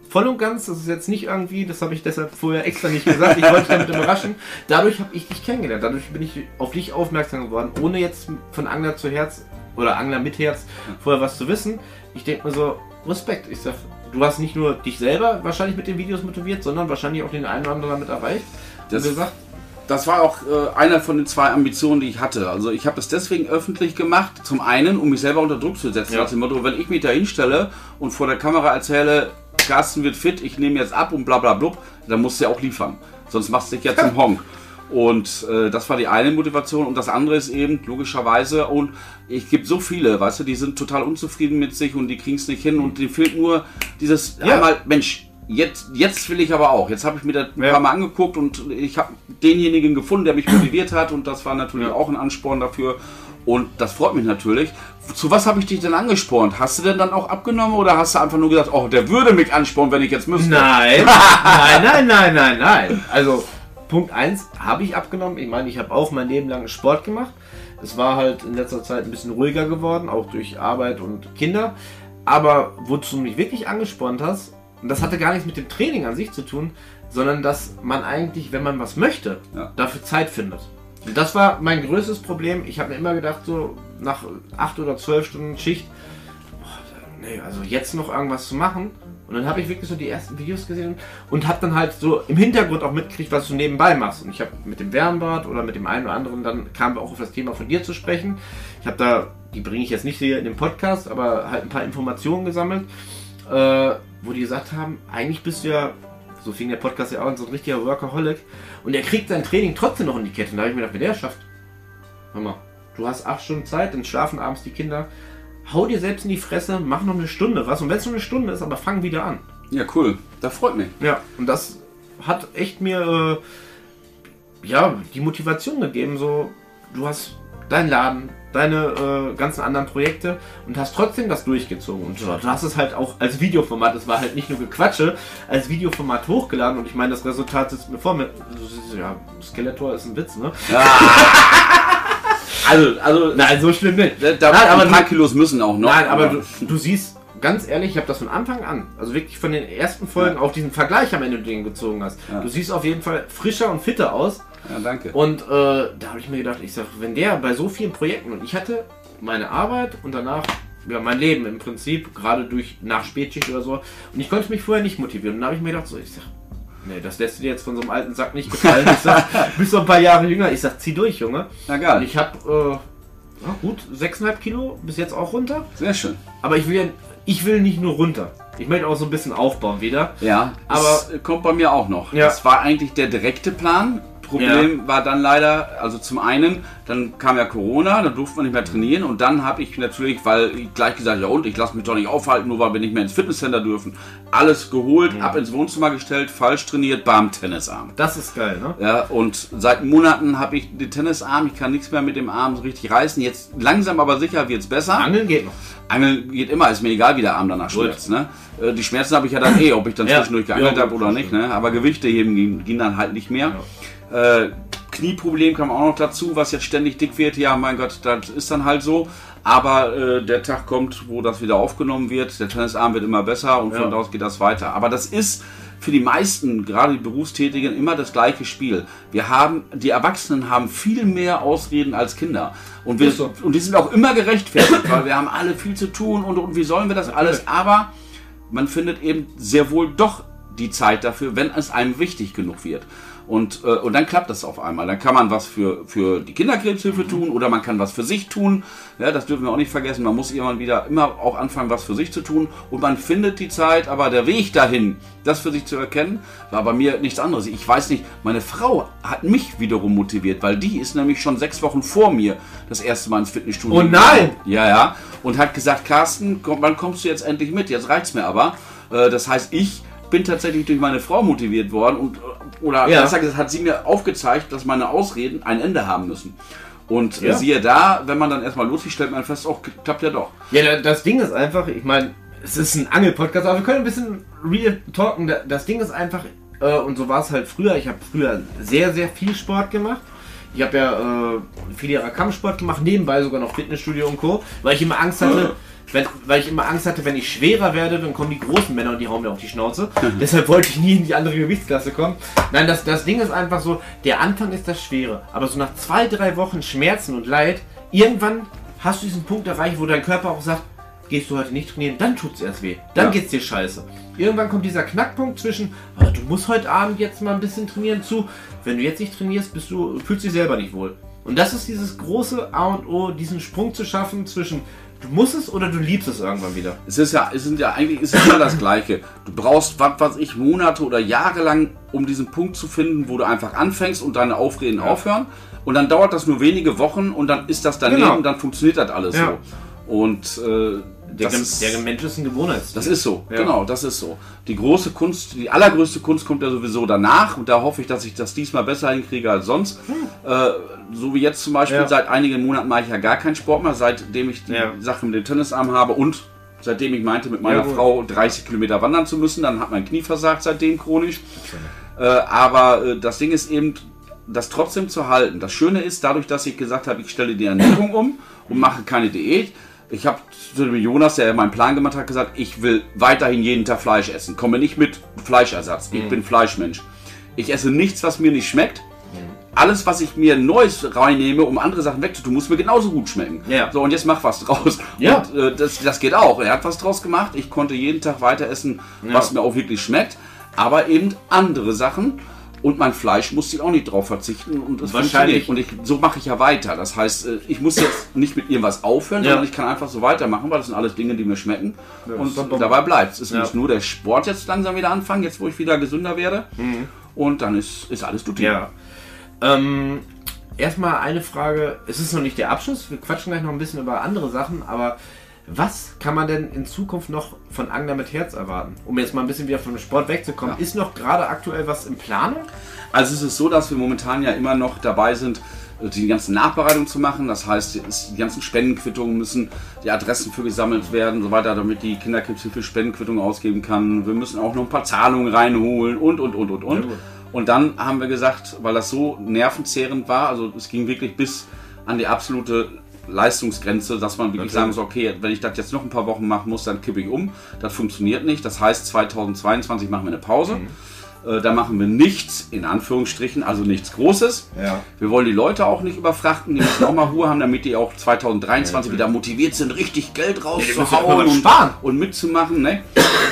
voll und ganz, das ist jetzt nicht irgendwie, das habe ich deshalb vorher extra nicht gesagt, ich wollte dich damit überraschen. Dadurch habe ich dich kennengelernt, dadurch bin ich auf dich aufmerksam geworden, ohne jetzt von Angler zu Herz oder Angler mit Herz vorher was zu wissen. Ich denke mir so, Respekt. Ich sag, du hast nicht nur dich selber wahrscheinlich mit den Videos motiviert, sondern wahrscheinlich auch den einen oder anderen damit erreicht. Das, gesagt, das war auch äh, einer von den zwei Ambitionen, die ich hatte. Also ich habe es deswegen öffentlich gemacht. Zum einen, um mich selber unter Druck zu setzen. Ja. Dem Motto, wenn ich mich da hinstelle und vor der Kamera erzähle, Carsten wird fit, ich nehme jetzt ab und bla bla blub, dann musst du ja auch liefern. Sonst machst du dich ja zum Honk. Und äh, das war die eine Motivation. Und das andere ist eben, logischerweise, und ich gibt so viele, weißt du, die sind total unzufrieden mit sich und die kriegen es nicht hin und denen fehlt nur dieses ja. einmal, Mensch, jetzt, jetzt will ich aber auch. Jetzt habe ich mir das ein ja. paar Mal angeguckt und ich habe denjenigen gefunden, der mich motiviert hat und das war natürlich auch ein Ansporn dafür. Und das freut mich natürlich. Zu was habe ich dich denn angespornt? Hast du denn dann auch abgenommen oder hast du einfach nur gesagt, oh, der würde mich anspornen, wenn ich jetzt müsste? Nein, nein, nein, nein, nein, nein. Also Punkt 1 habe ich abgenommen. Ich meine, ich habe auch mein Leben lang Sport gemacht. Es war halt in letzter Zeit ein bisschen ruhiger geworden, auch durch Arbeit und Kinder. Aber wozu du mich wirklich angespornt hast, und das hatte gar nichts mit dem Training an sich zu tun, sondern dass man eigentlich, wenn man was möchte, ja. dafür Zeit findet. Das war mein größtes Problem. Ich habe mir immer gedacht, so nach acht oder zwölf Stunden Schicht, boah, nee, also jetzt noch irgendwas zu machen. Und dann habe ich wirklich so die ersten Videos gesehen und habe dann halt so im Hintergrund auch mitgekriegt, was du nebenbei machst. Und ich habe mit dem Wärmbad oder mit dem einen oder anderen, dann kam auch auf das Thema von dir zu sprechen. Ich habe da, die bringe ich jetzt nicht hier in dem Podcast, aber halt ein paar Informationen gesammelt, äh, wo die gesagt haben, eigentlich bist du ja so fing der Podcast ja auch an, so ein richtiger Workaholic. Und er kriegt sein Training trotzdem noch in die Kette. Und da habe ich mir gedacht, wenn der schafft, hör mal, du hast acht Stunden Zeit, dann schlafen abends die Kinder. Hau dir selbst in die Fresse, mach noch eine Stunde was. Und wenn es nur eine Stunde ist, aber fang wieder an. Ja, cool. Das freut mich. Ja, und das hat echt mir äh, ja, die Motivation gegeben. So, du hast deinen Laden, deine äh, ganzen anderen Projekte und hast trotzdem das durchgezogen. Und du hast es halt auch als Videoformat, es war halt nicht nur Gequatsche, als Videoformat hochgeladen und ich meine, das Resultat sitzt mir vor. Mit, ja, Skeletor ist ein Witz, ne? Ja. also, also, nein, so schlimm nicht. Da, nein, aber ein paar Kilos müssen auch noch. Nein, aber, aber du, du siehst, ganz ehrlich, ich habe das von Anfang an, also wirklich von den ersten Folgen, ja. auch diesen Vergleich am Ende, den du gezogen hast. Ja. Du siehst auf jeden Fall frischer und fitter aus. Ja, danke. Und äh, da habe ich mir gedacht, ich sag, wenn der bei so vielen Projekten und ich hatte meine Arbeit und danach ja, mein Leben im Prinzip, gerade durch nach Spätschicht oder so. Und ich konnte mich vorher nicht motivieren. Und dann habe ich mir gedacht, so, ich sag, nee, das lässt dir jetzt von so einem alten Sack nicht gefallen. Ich sag, bist so ein paar Jahre jünger. Ich sag, zieh durch, Junge. Na geil. Und ich habe, äh, ja, gut, 6,5 Kilo bis jetzt auch runter. Sehr schön. Aber ich will, ich will nicht nur runter. Ich möchte auch so ein bisschen aufbauen wieder. Ja, Aber- das kommt bei mir auch noch. Ja. Das war eigentlich der direkte Plan. Problem war dann leider, also zum einen, dann kam ja Corona, dann durfte man nicht mehr trainieren und dann habe ich natürlich, weil ich gleich gesagt, ja und, ich lasse mich doch nicht aufhalten, nur weil wir nicht mehr ins Fitnesscenter dürfen, alles geholt, ab ins Wohnzimmer gestellt, falsch trainiert, bam, Tennisarm. Das ist geil, ne? Ja, und seit Monaten habe ich den Tennisarm, ich kann nichts mehr mit dem Arm so richtig reißen. Jetzt langsam aber sicher wird es besser. Angeln geht noch. Angeln geht immer, ist mir egal, wie der Arm danach schmerzt. Ne? Äh, Die Schmerzen habe ich ja dann eh, ob ich dann Ja. zwischendurch geangelt Ja, habe oder nicht. Ne? Aber Gewichte heben ging, ging dann halt nicht mehr. Äh, Knieproblem kam auch noch dazu, was jetzt ständig dick wird. Ja, mein Gott, das ist dann halt so. Aber äh, der Tag kommt, wo das wieder aufgenommen wird. Der Tennisarm wird immer besser und von da aus geht das weiter. Aber das ist für die meisten, gerade die Berufstätigen, immer das gleiche Spiel. Wir haben, die Erwachsenen haben viel mehr Ausreden als Kinder. Und, wir, so. und die sind auch immer gerechtfertigt, weil wir haben alle viel zu tun und, und wie sollen wir das alles? Aber man findet eben sehr wohl doch die Zeit dafür, wenn es einem wichtig genug wird. Und, äh, und dann klappt das auf einmal. Dann kann man was für, für die Kinderkrebshilfe tun oder man kann was für sich tun. Ja, das dürfen wir auch nicht vergessen. Man muss irgendwann wieder immer auch anfangen, was für sich zu tun. Und man findet die Zeit, aber der Weg dahin, das für sich zu erkennen, war bei mir nichts anderes. Ich weiß nicht, meine Frau hat mich wiederum motiviert, weil die ist nämlich schon sechs Wochen vor mir das erste Mal ins Fitnessstudio. Oh nein! Ja, ja. Und hat gesagt, Carsten, komm, wann kommst du jetzt endlich mit? Jetzt reicht's mir aber. Äh, das heißt, ich bin tatsächlich durch meine Frau motiviert worden und äh, oder Ja. besser gesagt, hat sie mir aufgezeigt, dass meine Ausreden ein Ende haben müssen. Und äh, Ja. siehe da, wenn man dann erstmal loslegt, stellt man fest, auch klappt ja doch. Ja, da- das Ding ist einfach, ich meine, es ist ein Angelpodcast, aber wir können ein bisschen real talken. Da- Das Ding ist einfach, äh, und so war es halt früher, ich habe früher sehr, sehr viel Sport gemacht. Ich habe ja äh, viele Jahre Kampfsport gemacht, nebenbei sogar noch Fitnessstudio und Co., weil ich immer Angst hatte, wenn, weil ich immer Angst hatte, wenn ich schwerer werde, dann kommen die großen Männer und die hauen mir auf die Schnauze. Deshalb wollte ich nie in die andere Gewichtsklasse kommen. Nein, das, das Ding ist einfach so, der Anfang ist das Schwere, aber so nach zwei, drei Wochen Schmerzen und Leid, irgendwann hast du diesen Punkt erreicht, wo dein Körper auch sagt, gehst du heute nicht trainieren, dann tut's erst weh. Dann Ja. geht's dir scheiße. Irgendwann kommt dieser Knackpunkt zwischen, ah, du musst heute Abend jetzt mal ein bisschen trainieren zu, wenn du jetzt nicht trainierst, bist du, fühlst dich selber nicht wohl. Und das ist dieses große A und O, diesen Sprung zu schaffen zwischen, du musst es oder du liebst es irgendwann wieder. Es ist ja, es sind ja eigentlich ist es immer das Gleiche. Du brauchst, was weiß ich, Monate oder Jahre lang, um diesen Punkt zu finden, wo du einfach anfängst und deine Aufreden aufhören. Und dann dauert das nur wenige Wochen und dann ist das daneben, Genau. dann funktioniert das alles Ja. so. Und äh, Der, das, der Mensch ist ein Gewohnheitstier. das ist so, Ja. genau, das ist so. Die große Kunst, die allergrößte Kunst kommt ja sowieso danach und da hoffe ich, dass ich das diesmal besser hinkriege als sonst. Äh, so wie jetzt zum Beispiel, Ja. seit einigen Monaten mache ich ja gar keinen Sport mehr, seitdem ich die Ja. Sache mit dem Tennisarm habe und seitdem ich meinte, mit meiner Ja. Frau 30 Kilometer wandern zu müssen, dann hat mein Knie versagt seitdem chronisch. Äh, aber äh, das Ding ist eben, das trotzdem zu halten. Das Schöne ist, dadurch, dass ich gesagt habe, ich stelle die Ernährung um und mache keine Diät. Ich habe zu dem Jonas, der meinen Plan gemacht hat, gesagt, ich will weiterhin jeden Tag Fleisch essen. Komme nicht mit Fleischersatz. Mhm. Ich bin Fleischmensch. Ich esse nichts, was mir nicht schmeckt. Alles, was ich mir Neues reinnehme, um andere Sachen wegzutun, muss mir genauso gut schmecken. Ja. So, und jetzt mach was draus. Ja. Und äh, das, das geht auch. Er hat was draus gemacht. Ich konnte jeden Tag weiter essen, was mir auch wirklich schmeckt. Aber eben andere Sachen. Und mein Fleisch musste ich auch nicht drauf verzichten. Und das Wahrscheinlich. Und ich, so mache ich ja weiter. Das heißt, äh, ich muss jetzt nicht mit irgendwas aufhören, Ja. sondern ich kann einfach so weitermachen, weil das sind alles Dinge, die mir schmecken. und doch dumm. dabei bleibt es. Es Ja. muss nur der Sport jetzt langsam wieder anfangen, jetzt wo ich wieder gesünder werde. Und dann ist, ist alles. Mhm. Ja. Ähm, erstmal eine Frage. Es ist noch nicht der Abschluss. Wir quatschen gleich noch ein bisschen über andere Sachen, aber was kann man denn in Zukunft noch von Angler mit Herz erwarten? Um jetzt mal ein bisschen wieder vom Sport wegzukommen. Ist noch gerade aktuell was in Planung? Also es ist so, dass wir momentan ja immer noch dabei sind, die ganzen Nachbereitungen zu machen. Das heißt, die ganzen Spendenquittungen müssen, die Adressen für gesammelt werden und so weiter, damit die Kinderkrebshilfe Spendenquittungen ausgeben kann. Wir müssen auch noch ein paar Zahlungen reinholen und, und, und, und, und. Ja. Und dann haben wir gesagt, weil das so nervenzehrend war, also es ging wirklich bis an die absolute Leistungsgrenze, dass man wirklich Natürlich. sagen muss, okay, wenn ich das jetzt noch ein paar Wochen machen muss, dann kippe ich um. Das funktioniert nicht. Das heißt, 2022 machen wir eine Pause. Äh, da machen wir nichts, in Anführungsstrichen, also nichts Großes. Ja. Wir wollen die Leute auch nicht überfrachten, die müssen auch mal Ruhe haben, damit die auch 2023 wieder motiviert sind, richtig Geld rauszuhauen ja und, und mitzumachen. Ne?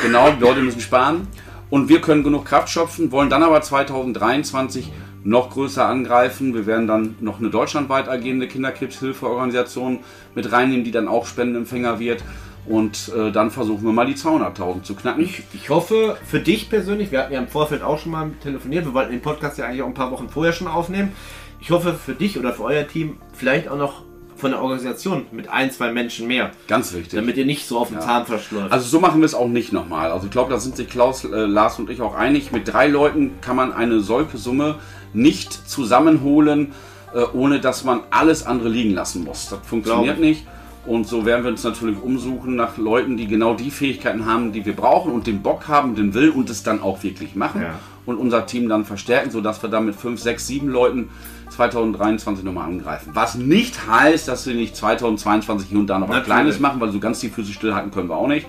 Genau, die Leute müssen sparen. Und wir können genug Kraft schöpfen, wollen dann aber 2023 noch größer angreifen. Wir werden dann noch eine deutschlandweit agierende Kinderkrebshilfeorganisation mit reinnehmen, die dann auch Spendenempfänger wird. Und äh, dann versuchen wir mal die 200.000 zu knacken. Ich, ich hoffe für dich persönlich, wir hatten ja im Vorfeld auch schon mal telefoniert, wir wollten den Podcast ja eigentlich auch ein paar Wochen vorher schon aufnehmen. Ich hoffe für dich oder für euer Team vielleicht auch noch von der Organisation mit ein, zwei Menschen mehr, Ganz wichtig. damit ihr nicht so auf den Zahnfleisch läuft. Also so machen wir es auch nicht nochmal. Also ich glaube, da sind sich Klaus, äh, Lars und ich auch einig. Mit drei Leuten kann man eine solche Summe nicht zusammenholen, äh, ohne dass man alles andere liegen lassen muss. Das funktioniert nicht. Und so werden wir uns natürlich umsuchen nach Leuten, die genau die Fähigkeiten haben, die wir brauchen und den Bock haben, den Will und es dann auch wirklich machen. Ja. Und unser Team dann verstärken, sodass wir dann mit 5, 6, 7 Leuten 2023 nochmal angreifen. Was nicht heißt, dass wir nicht 2022 hier und da noch was Natürlich. Kleines machen, weil so ganz die Füße stillhalten können wir auch nicht.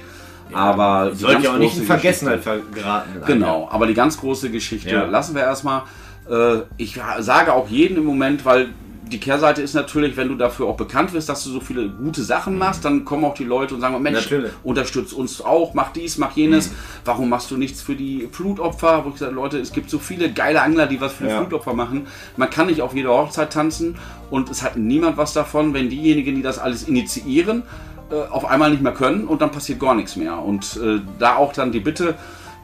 Aber die Sollte ja auch nicht in Vergessenheit geraten. Genau, aber die ganz große Geschichte Ja. lassen wir erstmal. Äh, ich sage auch jeden im Moment, weil die Kehrseite ist natürlich, wenn du dafür auch bekannt wirst, dass du so viele gute Sachen machst, dann kommen auch die Leute und sagen, Mensch, Natürlich. unterstützt uns auch, mach dies, mach jenes. Warum machst du nichts für die Flutopfer? Wo ich sage, Leute, es gibt so viele geile Angler, die was für die Ja. Flutopfer machen. Man kann nicht auf jeder Hochzeit tanzen und es hat niemand was davon, wenn diejenigen, die das alles initiieren, äh, auf einmal nicht mehr können und dann passiert gar nichts mehr. Und äh, da auch dann die Bitte,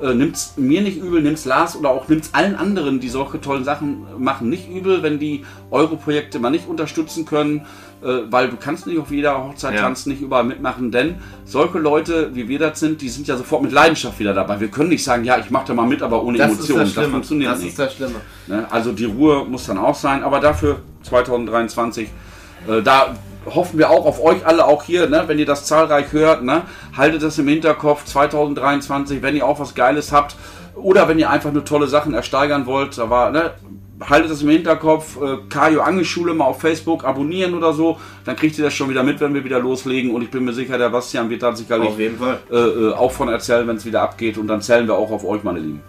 äh, nimmt's mir nicht übel, nimm's Lars oder auch nimm's allen anderen, die solche tollen Sachen machen, nicht übel, wenn die eure Projekte mal nicht unterstützen können, äh, weil du kannst nicht auf jeder Hochzeit Ja. tanzen, nicht überall mitmachen, denn solche Leute, wie wir das sind, die sind ja sofort mit Leidenschaft wieder dabei. Wir können nicht sagen, ja, ich mache da mal mit, aber ohne Das ist Emotionen. das Das, Schlimme. funktioniert das nicht. ist das Schlimme. Ne? Also die Ruhe muss dann auch sein, aber dafür 2023, äh, da hoffen wir auch auf euch alle, auch hier, ne? wenn ihr das zahlreich hört, ne? haltet das im Hinterkopf 2023, wenn ihr auch was Geiles habt oder wenn ihr einfach nur tolle Sachen ersteigern wollt, da war, ne? haltet das im Hinterkopf, äh, Kajo Angelschule mal auf Facebook abonnieren oder so, dann kriegt ihr das schon wieder mit, wenn wir wieder loslegen und ich bin mir sicher, der Bastian wird da sicherlich äh, äh, auch von erzählen, wenn es wieder abgeht und dann zählen wir auch auf euch, meine Lieben.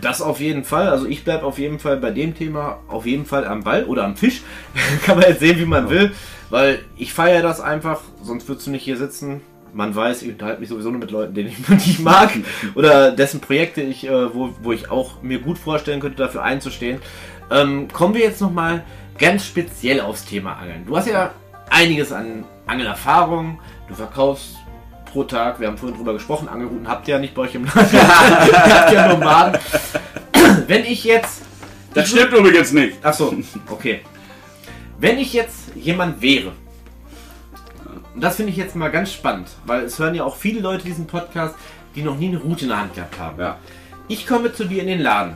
Das auf jeden Fall. Also ich bleibe auf jeden Fall bei dem Thema auf jeden Fall am Ball oder am Fisch. Kann man jetzt sehen, wie man will. Weil ich feiere das einfach, sonst würdest du nicht hier sitzen. Man weiß, ich unterhalte mich sowieso nur mit Leuten, denen ich nicht mag oder dessen Projekte ich, äh, wo, wo ich auch mir gut vorstellen könnte, dafür einzustehen. Ähm, kommen wir jetzt nochmal ganz speziell aufs Thema Angeln. Du hast ja einiges an Angelerfahrung. Du verkaufst pro Tag, wir haben vorhin drüber gesprochen, Angelrouten habt ihr ja nicht bei euch im Laden. ihr habt ja Nomaden. Wenn ich jetzt Das stimmt übrigens nicht. Ach so, okay. Wenn ich jetzt jemand wäre, und das finde ich jetzt mal ganz spannend, weil es hören ja auch viele Leute diesen Podcast, die noch nie eine Route in der Hand gehabt haben. Ja. Ich komme zu dir in den Laden.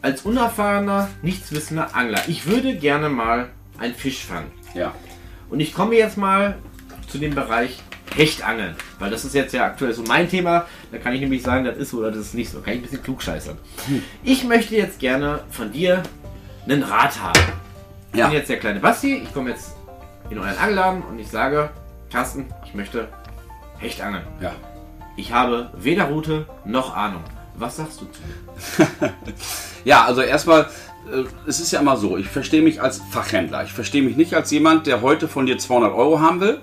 Als unerfahrener, nichtswissender Angler. Ich würde gerne mal einen Fisch fangen. Ja. Und ich komme jetzt mal zu dem Bereich Hechtangeln. Weil das ist jetzt ja aktuell so mein Thema. Da kann ich nämlich sagen, das ist so oder das ist nicht so. Kann ich ein bisschen klugscheißern. Ich möchte jetzt gerne von dir einen Rat haben. Ich Ja. bin jetzt der kleine Basti. Ich komme jetzt in euren Angelladen und ich sage, Carsten, ich möchte Hechtangeln. Ja. Ich habe weder Route noch Ahnung. Was sagst du zu mir? Ja, also erstmal, äh, es ist ja immer so, ich verstehe mich als Fachhändler. Ich verstehe mich nicht als jemand, der heute von dir 200 Euro haben will.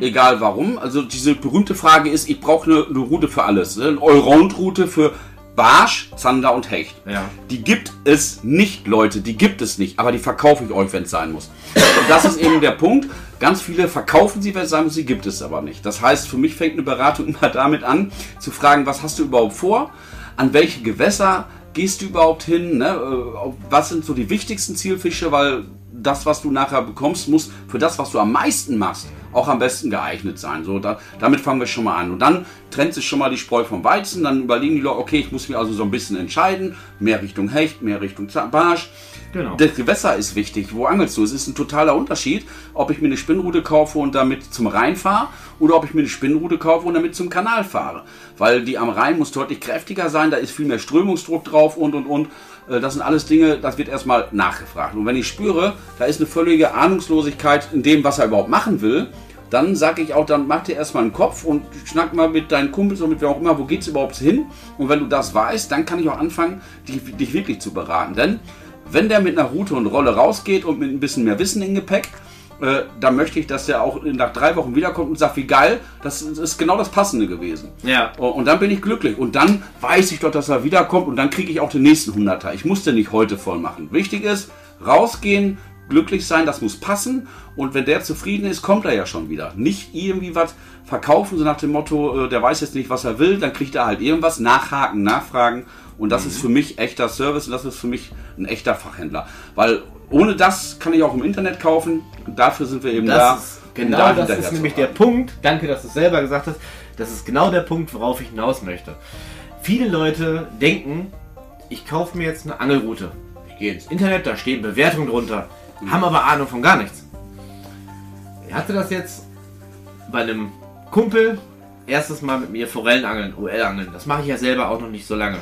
Egal warum. Also diese berühmte Frage ist, ich brauche eine, eine Route für alles. Ne? Eine Allround-Route für Barsch, Zander und Hecht. Ja. Die gibt es nicht, Leute. Die gibt es nicht. Aber die verkaufe ich euch, wenn es sein muss. Und das ist eben der Punkt. Ganz viele verkaufen sie, wenn es sein muss, sie gibt es aber nicht. Das heißt, für mich fängt eine Beratung immer damit an, zu fragen, was hast du überhaupt vor? An welche Gewässer gehst du überhaupt hin? Ne? Äh, Was sind so die wichtigsten Zielfische? Weil das, was du nachher bekommst, muss für das, was du am meisten machst, auch am besten geeignet sein. So, da, damit fangen wir schon mal an. Und dann trennt sich schon mal die Spreu vom Weizen. Dann überlegen die Leute, okay, ich muss mich also so ein bisschen entscheiden. Mehr Richtung Hecht, mehr Richtung Barsch. Genau. Das Gewässer ist wichtig. Wo angelst du? Es ist ein totaler Unterschied, ob ich mir eine Spinnrute kaufe und damit zum Rhein fahre oder ob ich mir eine Spinnrute kaufe und damit zum Kanal fahre. Weil die am Rhein muss deutlich kräftiger sein, da ist viel mehr Strömungsdruck drauf und und und. Äh, Das sind alles Dinge, das wird erstmal nachgefragt. Und wenn ich spüre, da ist eine völlige Ahnungslosigkeit in dem, was er überhaupt machen will, dann sage ich auch, dann mach dir erstmal einen Kopf und schnack mal mit deinen Kumpels und mit wer auch immer, wo geht's überhaupt hin? Und wenn du das weißt, dann kann ich auch anfangen, dich, dich wirklich zu beraten. Denn wenn der mit einer Route und Rolle rausgeht und mit ein bisschen mehr Wissen im Gepäck, äh, dann möchte ich, dass der auch nach drei Wochen wiederkommt und sagt, wie geil, das ist genau das Passende gewesen. Ja. Und dann bin ich glücklich. Und dann weiß ich doch, dass er wiederkommt und dann kriege ich auch den nächsten Hunderter. Ich musste nicht heute voll machen. Wichtig ist, rausgehen, glücklich sein, das muss passen. Und wenn der zufrieden ist, kommt er ja schon wieder. Nicht irgendwie was verkaufen, so nach dem Motto, äh, der weiß jetzt nicht, was er will, dann kriegt er halt irgendwas, nachhaken, nachfragen. Und das ist für mich echter Service und das ist für mich ein echter Fachhändler. Weil ohne das kann ich auch im Internet kaufen. Und dafür sind wir eben Das da. ist, genau da das ist nämlich der. Punkt. Danke, dass du es selber gesagt hast. Das ist genau der Punkt, worauf ich hinaus möchte. Viele Leute denken, ich kaufe mir jetzt eine Angelroute. Ich gehe ins Internet, da stehen Bewertungen drunter, haben aber Ahnung von gar nichts. Ich hatte das jetzt bei einem Kumpel erstes Mal mit mir Forellenangeln, OL-Angeln. Das mache ich ja selber auch noch nicht so lange.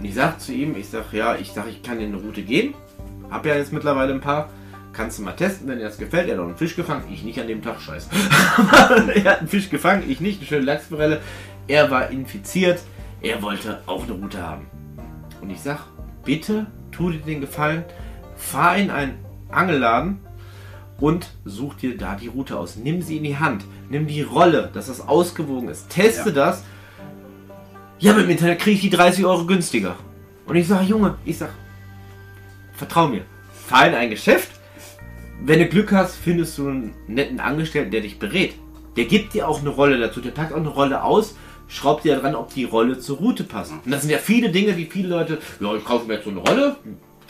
Und ich sag zu ihm, ich sag, ja, ich sag, ich kann dir eine Route geben. Hab ja jetzt mittlerweile ein paar. Kannst du mal testen, wenn dir das gefällt. Er hat auch einen Fisch gefangen. Ich nicht an dem Tag, scheiße. er hat einen Fisch gefangen, ich nicht. Eine schöne Lachsforelle. Er war infiziert. Er wollte auch eine Route haben. Und ich sag, bitte tu dir den Gefallen. Fahr in einen Angelladen und such dir da die Route aus. Nimm sie in die Hand. Nimm die Rolle, dass das ausgewogen ist. Teste das. Ja, aber im Internet kriege ich die 30 Euro günstiger. Und ich sage, Junge, ich sag, vertrau mir. Fahr in ein Geschäft. Wenn du Glück hast, findest du einen netten Angestellten, der dich berät. Der gibt dir auch eine Rolle dazu. Der packt auch eine Rolle aus, schraubt dir dran, ob die Rolle zur Route passt. Und das sind ja viele Dinge, die viele Leute, ja, ich kaufe mir jetzt so eine Rolle,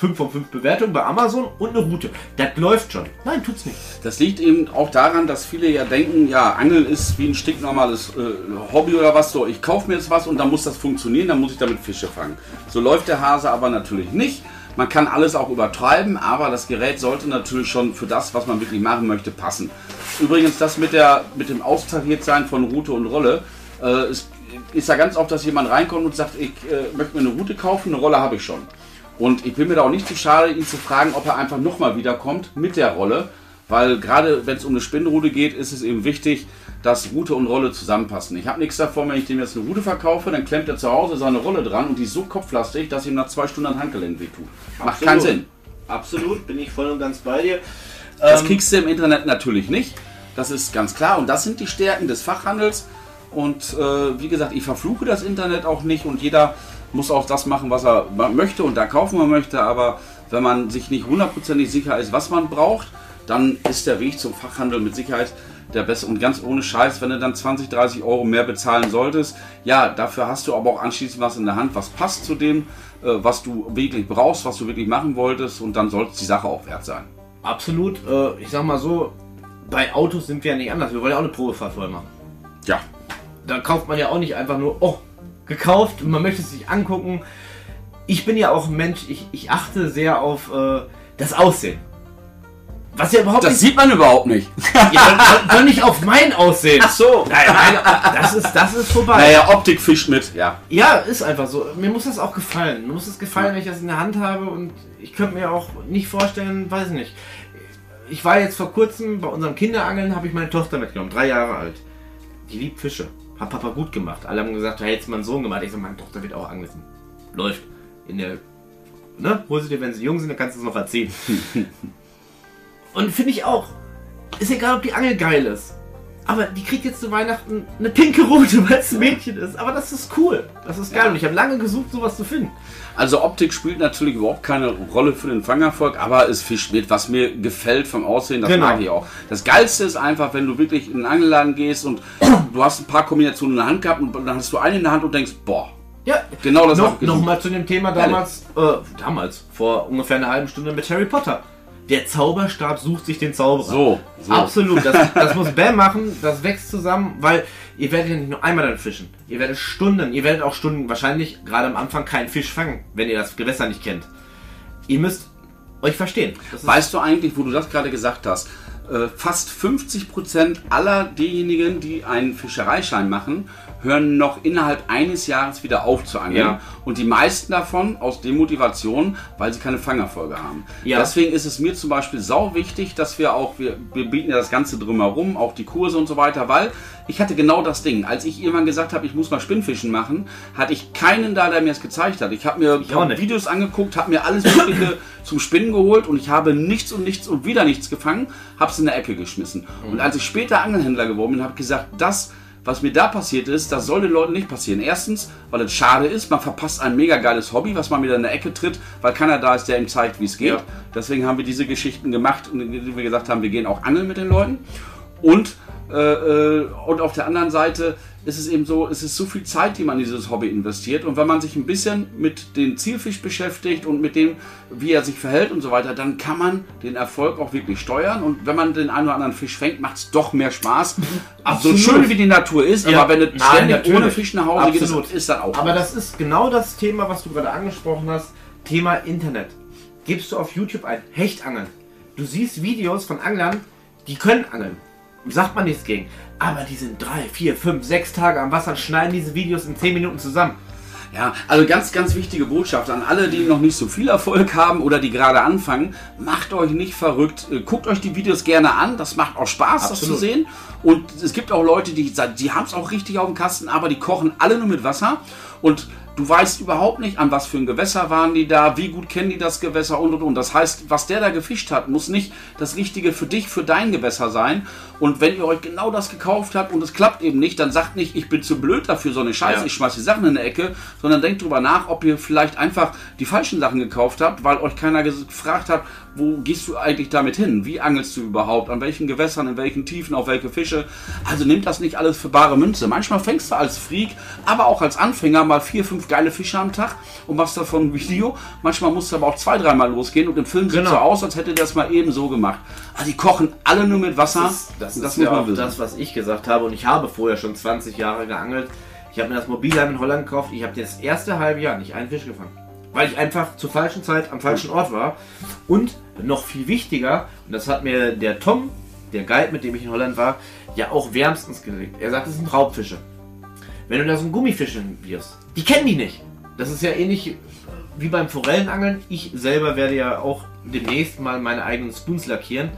5 von 5 Bewertungen bei Amazon und eine Route. Das läuft schon. Nein, tut's nicht. Das liegt eben auch daran, dass viele ja denken, ja, Angeln ist wie ein stinknormales äh, Hobby oder was so. Ich kaufe mir jetzt was und dann muss das funktionieren, dann muss ich damit Fische fangen. So läuft der Hase aber natürlich nicht. Man kann alles auch übertreiben, aber das Gerät sollte natürlich schon für das, was man wirklich machen möchte, passen. Übrigens, das mit, der, mit dem Austariertsein von Route und Rolle, äh, ist, ist ja ganz oft, dass jemand reinkommt und sagt, ich äh, möchte mir eine Route kaufen, eine Rolle habe ich schon. Und ich bin mir da auch nicht zu schade, ihn zu fragen, ob er einfach nochmal wiederkommt mit der Rolle. Weil gerade wenn es um eine Spinnrute geht, ist es eben wichtig, dass Route und Rolle zusammenpassen. Ich habe nichts davon, wenn ich dem jetzt eine Route verkaufe, dann klemmt er zu Hause seine Rolle dran und die ist so kopflastig, dass ihm nach zwei Stunden ein Handgelenk wehtut. Macht keinen Sinn. Absolut, bin ich voll und ganz bei dir. Das Ähm, kriegst du im Internet natürlich nicht. Das ist ganz klar. Und das sind die Stärken des Fachhandels. Und äh, wie gesagt, ich verfluche das Internet auch nicht und jeder muss auch das machen, was er möchte und da kaufen man möchte. Aber wenn man sich nicht hundertprozentig sicher ist, was man braucht, dann ist der Weg zum Fachhandel mit Sicherheit der beste. Und ganz ohne Scheiß, wenn du dann 20, 30 Euro mehr bezahlen solltest, ja, dafür hast du aber auch anschließend was in der Hand, was passt zu dem, äh, was du wirklich brauchst, was du wirklich machen wolltest. Und dann sollte es die Sache auch wert sein. absolut, äh, ich sag mal so, bei Autos sind wir ja nicht anders. Wir wollen ja auch eine Probefahrt vorher machen. Ja, Da kauft man ja auch nicht einfach nur, oh, gekauft, man möchte es sich angucken. Ich bin ja auch ein Mensch, ich, ich achte sehr auf äh, das Aussehen. Was ja überhaupt das nicht, sieht man überhaupt nicht. ja, doch, doch nicht auf mein Aussehen. Ach so. Nein, nein, das ist, das ist vorbei. Naja, Optik fischt mit, ja. Ja, ist einfach so. Mir muss das auch gefallen. Mir muss es gefallen, wenn ich das in der Hand habe und ich könnte mir auch nicht vorstellen, weiß nicht. Ich war jetzt vor kurzem bei unserem Kinderangeln, habe ich meine Tochter mitgenommen, drei Jahre alt. Die liebt Fische. Hat Papa gut gemacht. Alle haben gesagt, du hättest meinen Sohn gemacht. Ich sag, meine Tochter wird auch angeln. Läuft. In der, ne, hol sie dir, wenn sie jung sind, dann kannst du es noch erziehen. und finde ich auch. Ist egal, ob die Angel geil ist. Aber die kriegt jetzt zu Weihnachten eine pinke Route, weil es ein Mädchen ist. Aber das ist cool. Das ist geil. Ja. Und ich habe lange gesucht, sowas zu finden. Also Optik spielt natürlich überhaupt keine Rolle für den Fangerfolg, aber es fischt mit, was mir gefällt vom Aussehen, das Genau. mag ich auch. Das Geilste ist einfach, wenn du wirklich in den Angelladen gehst und du hast ein paar Kombinationen in der Hand gehabt und dann hast du eine in der Hand und denkst, boah, Ja, Genau das noch, ich gesucht. noch mal zu dem Thema damals, äh, damals, vor ungefähr einer halben Stunde mit Harry Potter. Der Zauberstab sucht sich den Zauberer. So, so. Absolut, das, das muss Bam machen, das wächst zusammen, weil ihr werdet ja nicht nur einmal dann fischen. Ihr werdet Stunden, ihr werdet auch Stunden wahrscheinlich gerade am Anfang keinen Fisch fangen, wenn ihr das Gewässer nicht kennt. Ihr müsst euch verstehen. Weißt du eigentlich, wo du das gerade gesagt hast, äh, fast 50% aller derjenigen, die einen Fischereischein machen, hören noch innerhalb eines Jahres wieder auf zu angeln. Ja. Und die meisten davon aus Demotivation, weil sie keine Fangerfolge haben. Ja. Deswegen ist es mir zum Beispiel sau wichtig, dass wir auch, wir, wir bieten ja das Ganze drumherum, auch die Kurse und so weiter, weil ich hatte genau das Ding. Als ich irgendwann gesagt habe, ich muss mal Spinnfischen machen, hatte ich keinen da, der mir es gezeigt hat. Ich habe mir nicht. Videos angeguckt, habe mir alles Mögliche zum Spinnen geholt und ich habe nichts und nichts und wieder nichts gefangen, habe es in der Ecke geschmissen. Und als ich später Angelhändler geworden bin, habe ich gesagt, das, was mir da passiert ist, das soll den Leuten nicht passieren. Erstens, weil es schade ist, man verpasst ein mega geiles Hobby, was man wieder in der Ecke tritt, weil keiner da ist, der ihm zeigt, wie es geht. Ja. Deswegen haben wir diese Geschichten gemacht, und wir gesagt haben, wir gehen auch angeln mit den Leuten. Und, äh, äh, und auf der anderen Seite ist es eben so, es ist so viel Zeit, die man in dieses Hobby investiert. Und wenn man sich ein bisschen mit dem Zielfisch beschäftigt und mit dem, wie er sich verhält und so weiter, dann kann man den Erfolg auch wirklich steuern. Und wenn man den einen oder anderen Fisch fängt, macht es doch mehr Spaß. Absolut. So schön wie die Natur ist, Ja. aber wenn du Nein, ständig natürlich. ohne Fisch nach Hause Absolut. gehst, ist das auch. Aber das ist genau das Thema, was du gerade angesprochen hast. Thema Internet. Gibst du auf YouTube ein Hechtangeln. Du siehst Videos von Anglern, die können angeln. Sagt man nichts gegen. Aber die sind drei, vier, fünf, sechs Tage am Wasser und schneiden diese Videos in zehn Minuten zusammen. Ja, also ganz, ganz wichtige Botschaft an alle, die noch nicht so viel Erfolg haben oder die gerade anfangen. Macht euch nicht verrückt. Äh, Guckt euch die Videos gerne an. Das macht auch Spaß, das Absolut. zu sehen. Und es gibt auch Leute, die, sagen, die haben es auch richtig auf dem Kasten, aber die kochen alle nur mit Wasser. Und du weißt überhaupt nicht, an was für ein Gewässer waren die da, wie gut kennen die das Gewässer und und und. Das heißt, was der da gefischt hat, muss nicht das Richtige für dich, für dein Gewässer sein. Und wenn ihr euch genau das gekauft habt und es klappt eben nicht, dann sagt nicht, ich bin zu blöd dafür, so eine Scheiße, Ja. ich schmeiß die Sachen in der Ecke, sondern denkt drüber nach, ob ihr vielleicht einfach die falschen Sachen gekauft habt, weil euch keiner gefragt hat, wo gehst du eigentlich damit hin? Wie angelst du überhaupt? An welchen Gewässern, in welchen Tiefen, auf welche Fische? Also nimmt das nicht alles für bare Münze. Manchmal fängst du als Freak, aber auch als Anfänger mal vier, fünf geile Fische am Tag und machst davon ein Video. Manchmal musst du aber auch zwei, dreimal losgehen und im Film sieht Genau. so aus, als hätte der das mal eben so gemacht. Also die kochen alle nur mit Wasser. Das, ist- das, ist ja auch das, was ich gesagt habe. Und ich habe vorher schon 20 Jahre geangelt. Ich habe mir das Mobilheim in Holland gekauft. Ich habe das erste halbe Jahr nicht einen Fisch gefangen. Weil ich einfach zur falschen Zeit am falschen Ort war. Und noch viel wichtiger, und das hat mir der Tom, der Guide, mit dem ich in Holland war, ja auch wärmstens gelegt. Er sagt, es sind Raubfische. Wenn du da so einen Gummifisch wirfst, die kennen die nicht. Das ist ja ähnlich wie beim Forellenangeln. Ich selber werde ja auch demnächst mal meine eigenen Spoons lackieren.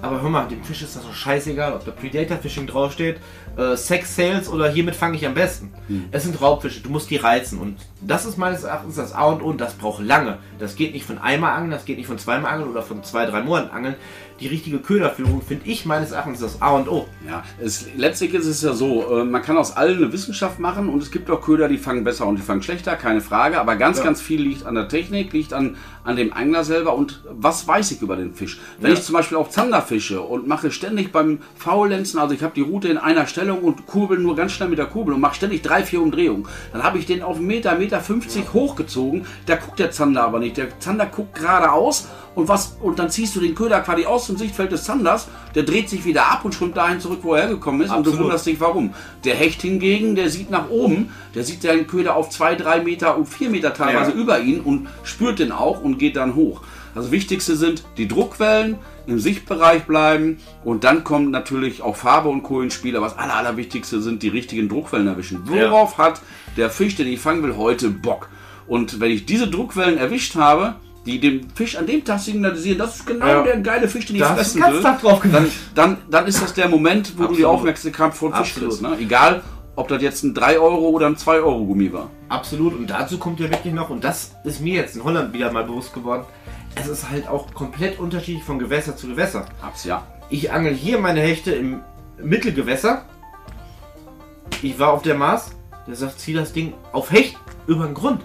Aber hör mal, dem Fisch ist das doch scheißegal, ob da Predator Fishing draufsteht, äh, Sex Sales oder hiermit fange ich am besten. Es sind Raubfische, du musst die reizen. Und das ist meines Erachtens das A und O und das braucht lange. Das geht nicht von einmal angeln, das geht nicht von zweimal angeln oder von zwei, drei Monaten angeln. Die richtige Köderführung finde ich meines Erachtens das A und O. Ja, es, letztlich ist es ja so, äh, man kann aus allen eine Wissenschaft machen und es gibt auch Köder, die fangen besser und die fangen schlechter, keine Frage, aber ganz, Ja. ganz viel liegt an der Technik, liegt an, an dem Angler selber und was weiß ich über den Fisch. Wenn Ja. ich zum Beispiel auf Zander fische und mache ständig beim Faulenzen, also ich habe die Route in einer Stellung und kurbel nur ganz schnell mit der Kurbel und mache ständig drei, vier Umdrehungen, dann habe ich den auf Meter, Meter 50 hochgezogen, da guckt der Zander aber nicht, der Zander guckt geradeaus und was und dann ziehst du den Köder quasi aus dem Sichtfeld des Zanders, der dreht sich wieder ab und schwimmt dahin zurück, wo er hergekommen ist und du Absolut. wunderst dich warum. Der Hecht hingegen, der sieht nach oben, der sieht den Köder auf zwei, drei Meter und vier Meter teilweise Ja. über ihn und spürt den auch und geht dann hoch. Also wichtigste sind die Druckwellen, im Sichtbereich bleiben und dann kommt natürlich auch Farbe und Co. ins Spiel. Aber das aller, allerwichtigste sind die richtigen Druckwellen erwischen. Ja. Worauf hat der Fisch, den ich fangen will, heute Bock? Und wenn ich diese Druckwellen erwischt habe, die dem Fisch an dem Tag signalisieren, das ist genau Ja. der geile Fisch, den ich Da hast du fressen will, dann, dann, dann ist das der Moment, wo du die Absolut. Aufmerksamkeit vor dem Fisch Absolut. kriegst. Ne? Egal, ob das jetzt ein 3 Euro oder ein 2 Euro Gummi war. Absolut. Und dazu kommt ja wirklich noch, und das ist mir jetzt in Holland wieder mal bewusst geworden, es ist halt auch komplett unterschiedlich von Gewässer zu Gewässer. Hab's ja. Ich angel hier meine Hechte im Mittelgewässer. Ich war auf der Maß, der sagt, zieh das Ding auf Hecht über den Grund.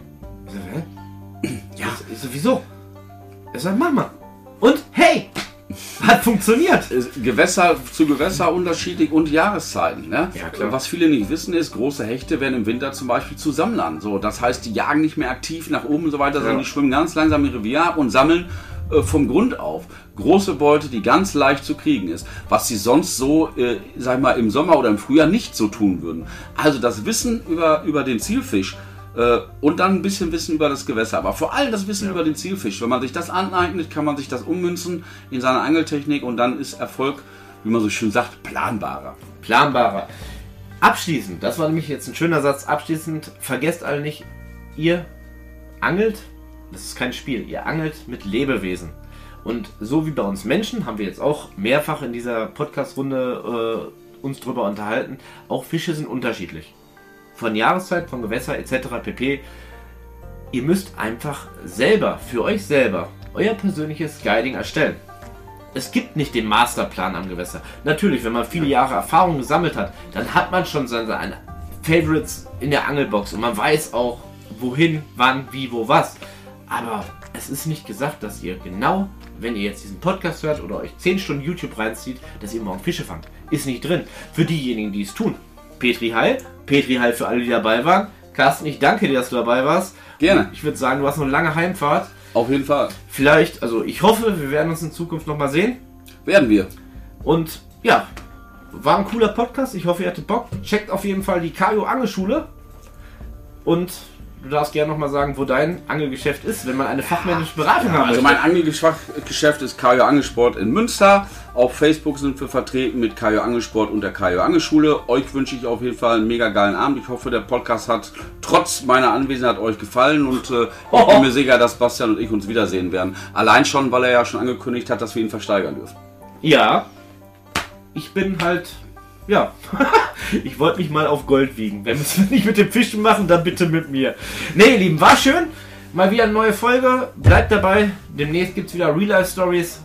Ich so, hä? Ja. Ich so, wieso? Er sagt, mach mal. Und hey! Hat funktioniert. Gewässer zu Gewässer unterschiedlich und Jahreszeiten. Ne? Ja, klar. Was viele nicht wissen ist, große Hechte werden im Winter zum Beispiel zu Sammlern. So, das heißt, die jagen nicht mehr aktiv nach oben und so weiter, sondern die schwimmen ganz langsam ihr Revier ab und sammeln äh, vom Grund auf große Beute, die ganz leicht zu kriegen ist, was sie sonst so, äh, sag mal, im Sommer oder im Frühjahr nicht so tun würden. Also das Wissen über, über den Zielfisch und dann ein bisschen Wissen über das Gewässer, aber vor allem das Wissen über den Zielfisch. Wenn man sich das aneignet, kann man sich das ummünzen in seine Angeltechnik und dann ist Erfolg, wie man so schön sagt, planbarer. Planbarer. Abschließend, das war nämlich jetzt ein schöner Satz, abschließend, vergesst alle nicht, ihr angelt, das ist kein Spiel, ihr angelt mit Lebewesen. Und so wie bei uns Menschen haben wir jetzt auch mehrfach in dieser Podcast-Runde äh, uns drüber unterhalten, auch Fische sind unterschiedlich. Von Jahreszeit, von Gewässer etc. pp. Ihr müsst einfach selber, für euch selber, euer persönliches Guiding erstellen. Es gibt nicht den Masterplan am Gewässer. Natürlich, wenn man viele Jahre Erfahrung gesammelt hat, dann hat man schon seine Favorites in der Angelbox und man weiß auch, wohin, wann, wie, wo, was. Aber es ist nicht gesagt, dass ihr genau, wenn ihr jetzt diesen Podcast hört oder euch 10 Stunden YouTube reinzieht, dass ihr morgen Fische fangt. Ist nicht drin. Für diejenigen, die es tun. Petri Heil, Petri Heil für alle, die dabei waren. Carsten, ich danke dir, dass du dabei warst. Gerne. Ich würde sagen, du hast noch eine lange Heimfahrt. Auf jeden Fall. Vielleicht, also ich hoffe, wir werden uns in Zukunft nochmal sehen. Werden wir. Und ja, war ein cooler Podcast. Ich hoffe, ihr hattet Bock. Checkt auf jeden Fall die Kajo Angelschule. Und du darfst gerne nochmal sagen, wo dein Angelgeschäft ist, wenn man eine fachmännische Beratung haben Also mein Angelgeschäft ist Kajo Angelsport in Münster. Auf Facebook sind wir vertreten mit Kajo Angelsport und der Kajo Angelschule. Euch wünsche ich auf jeden Fall einen mega geilen Abend. Ich hoffe, der Podcast hat trotz meiner Anwesenheit euch gefallen und äh, ich bin mir sicher, dass Bastian und ich uns wiedersehen werden. Allein schon, weil er ja schon angekündigt hat, dass wir ihn versteigern dürfen. Ja, ich bin halt, ja, ich wollte mich mal auf Gold wiegen. Wenn wir es nicht mit dem Fischen machen, dann bitte mit mir. Nee, ihr Lieben, war schön. Mal wieder eine neue Folge. Bleibt dabei. Demnächst gibt es wieder Real Life Stories.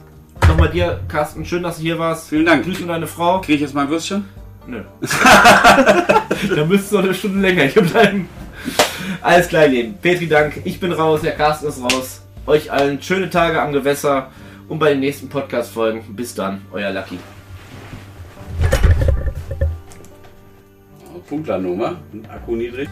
Nochmal dir, Carsten, schön, dass du hier warst. Vielen Dank. Grüß an deine Frau. Kriege ich jetzt mein Würstchen? Nö. da müsstest du noch eine Stunde länger hier bleiben. Alles klar, ihr Lieben. Petri, Dank. Ich bin raus, der Carsten ist raus. Euch allen schöne Tage am Gewässer und bei den nächsten Podcast-Folgen. Bis dann, euer Lucky. Punktlandnummer und Akku niedrig.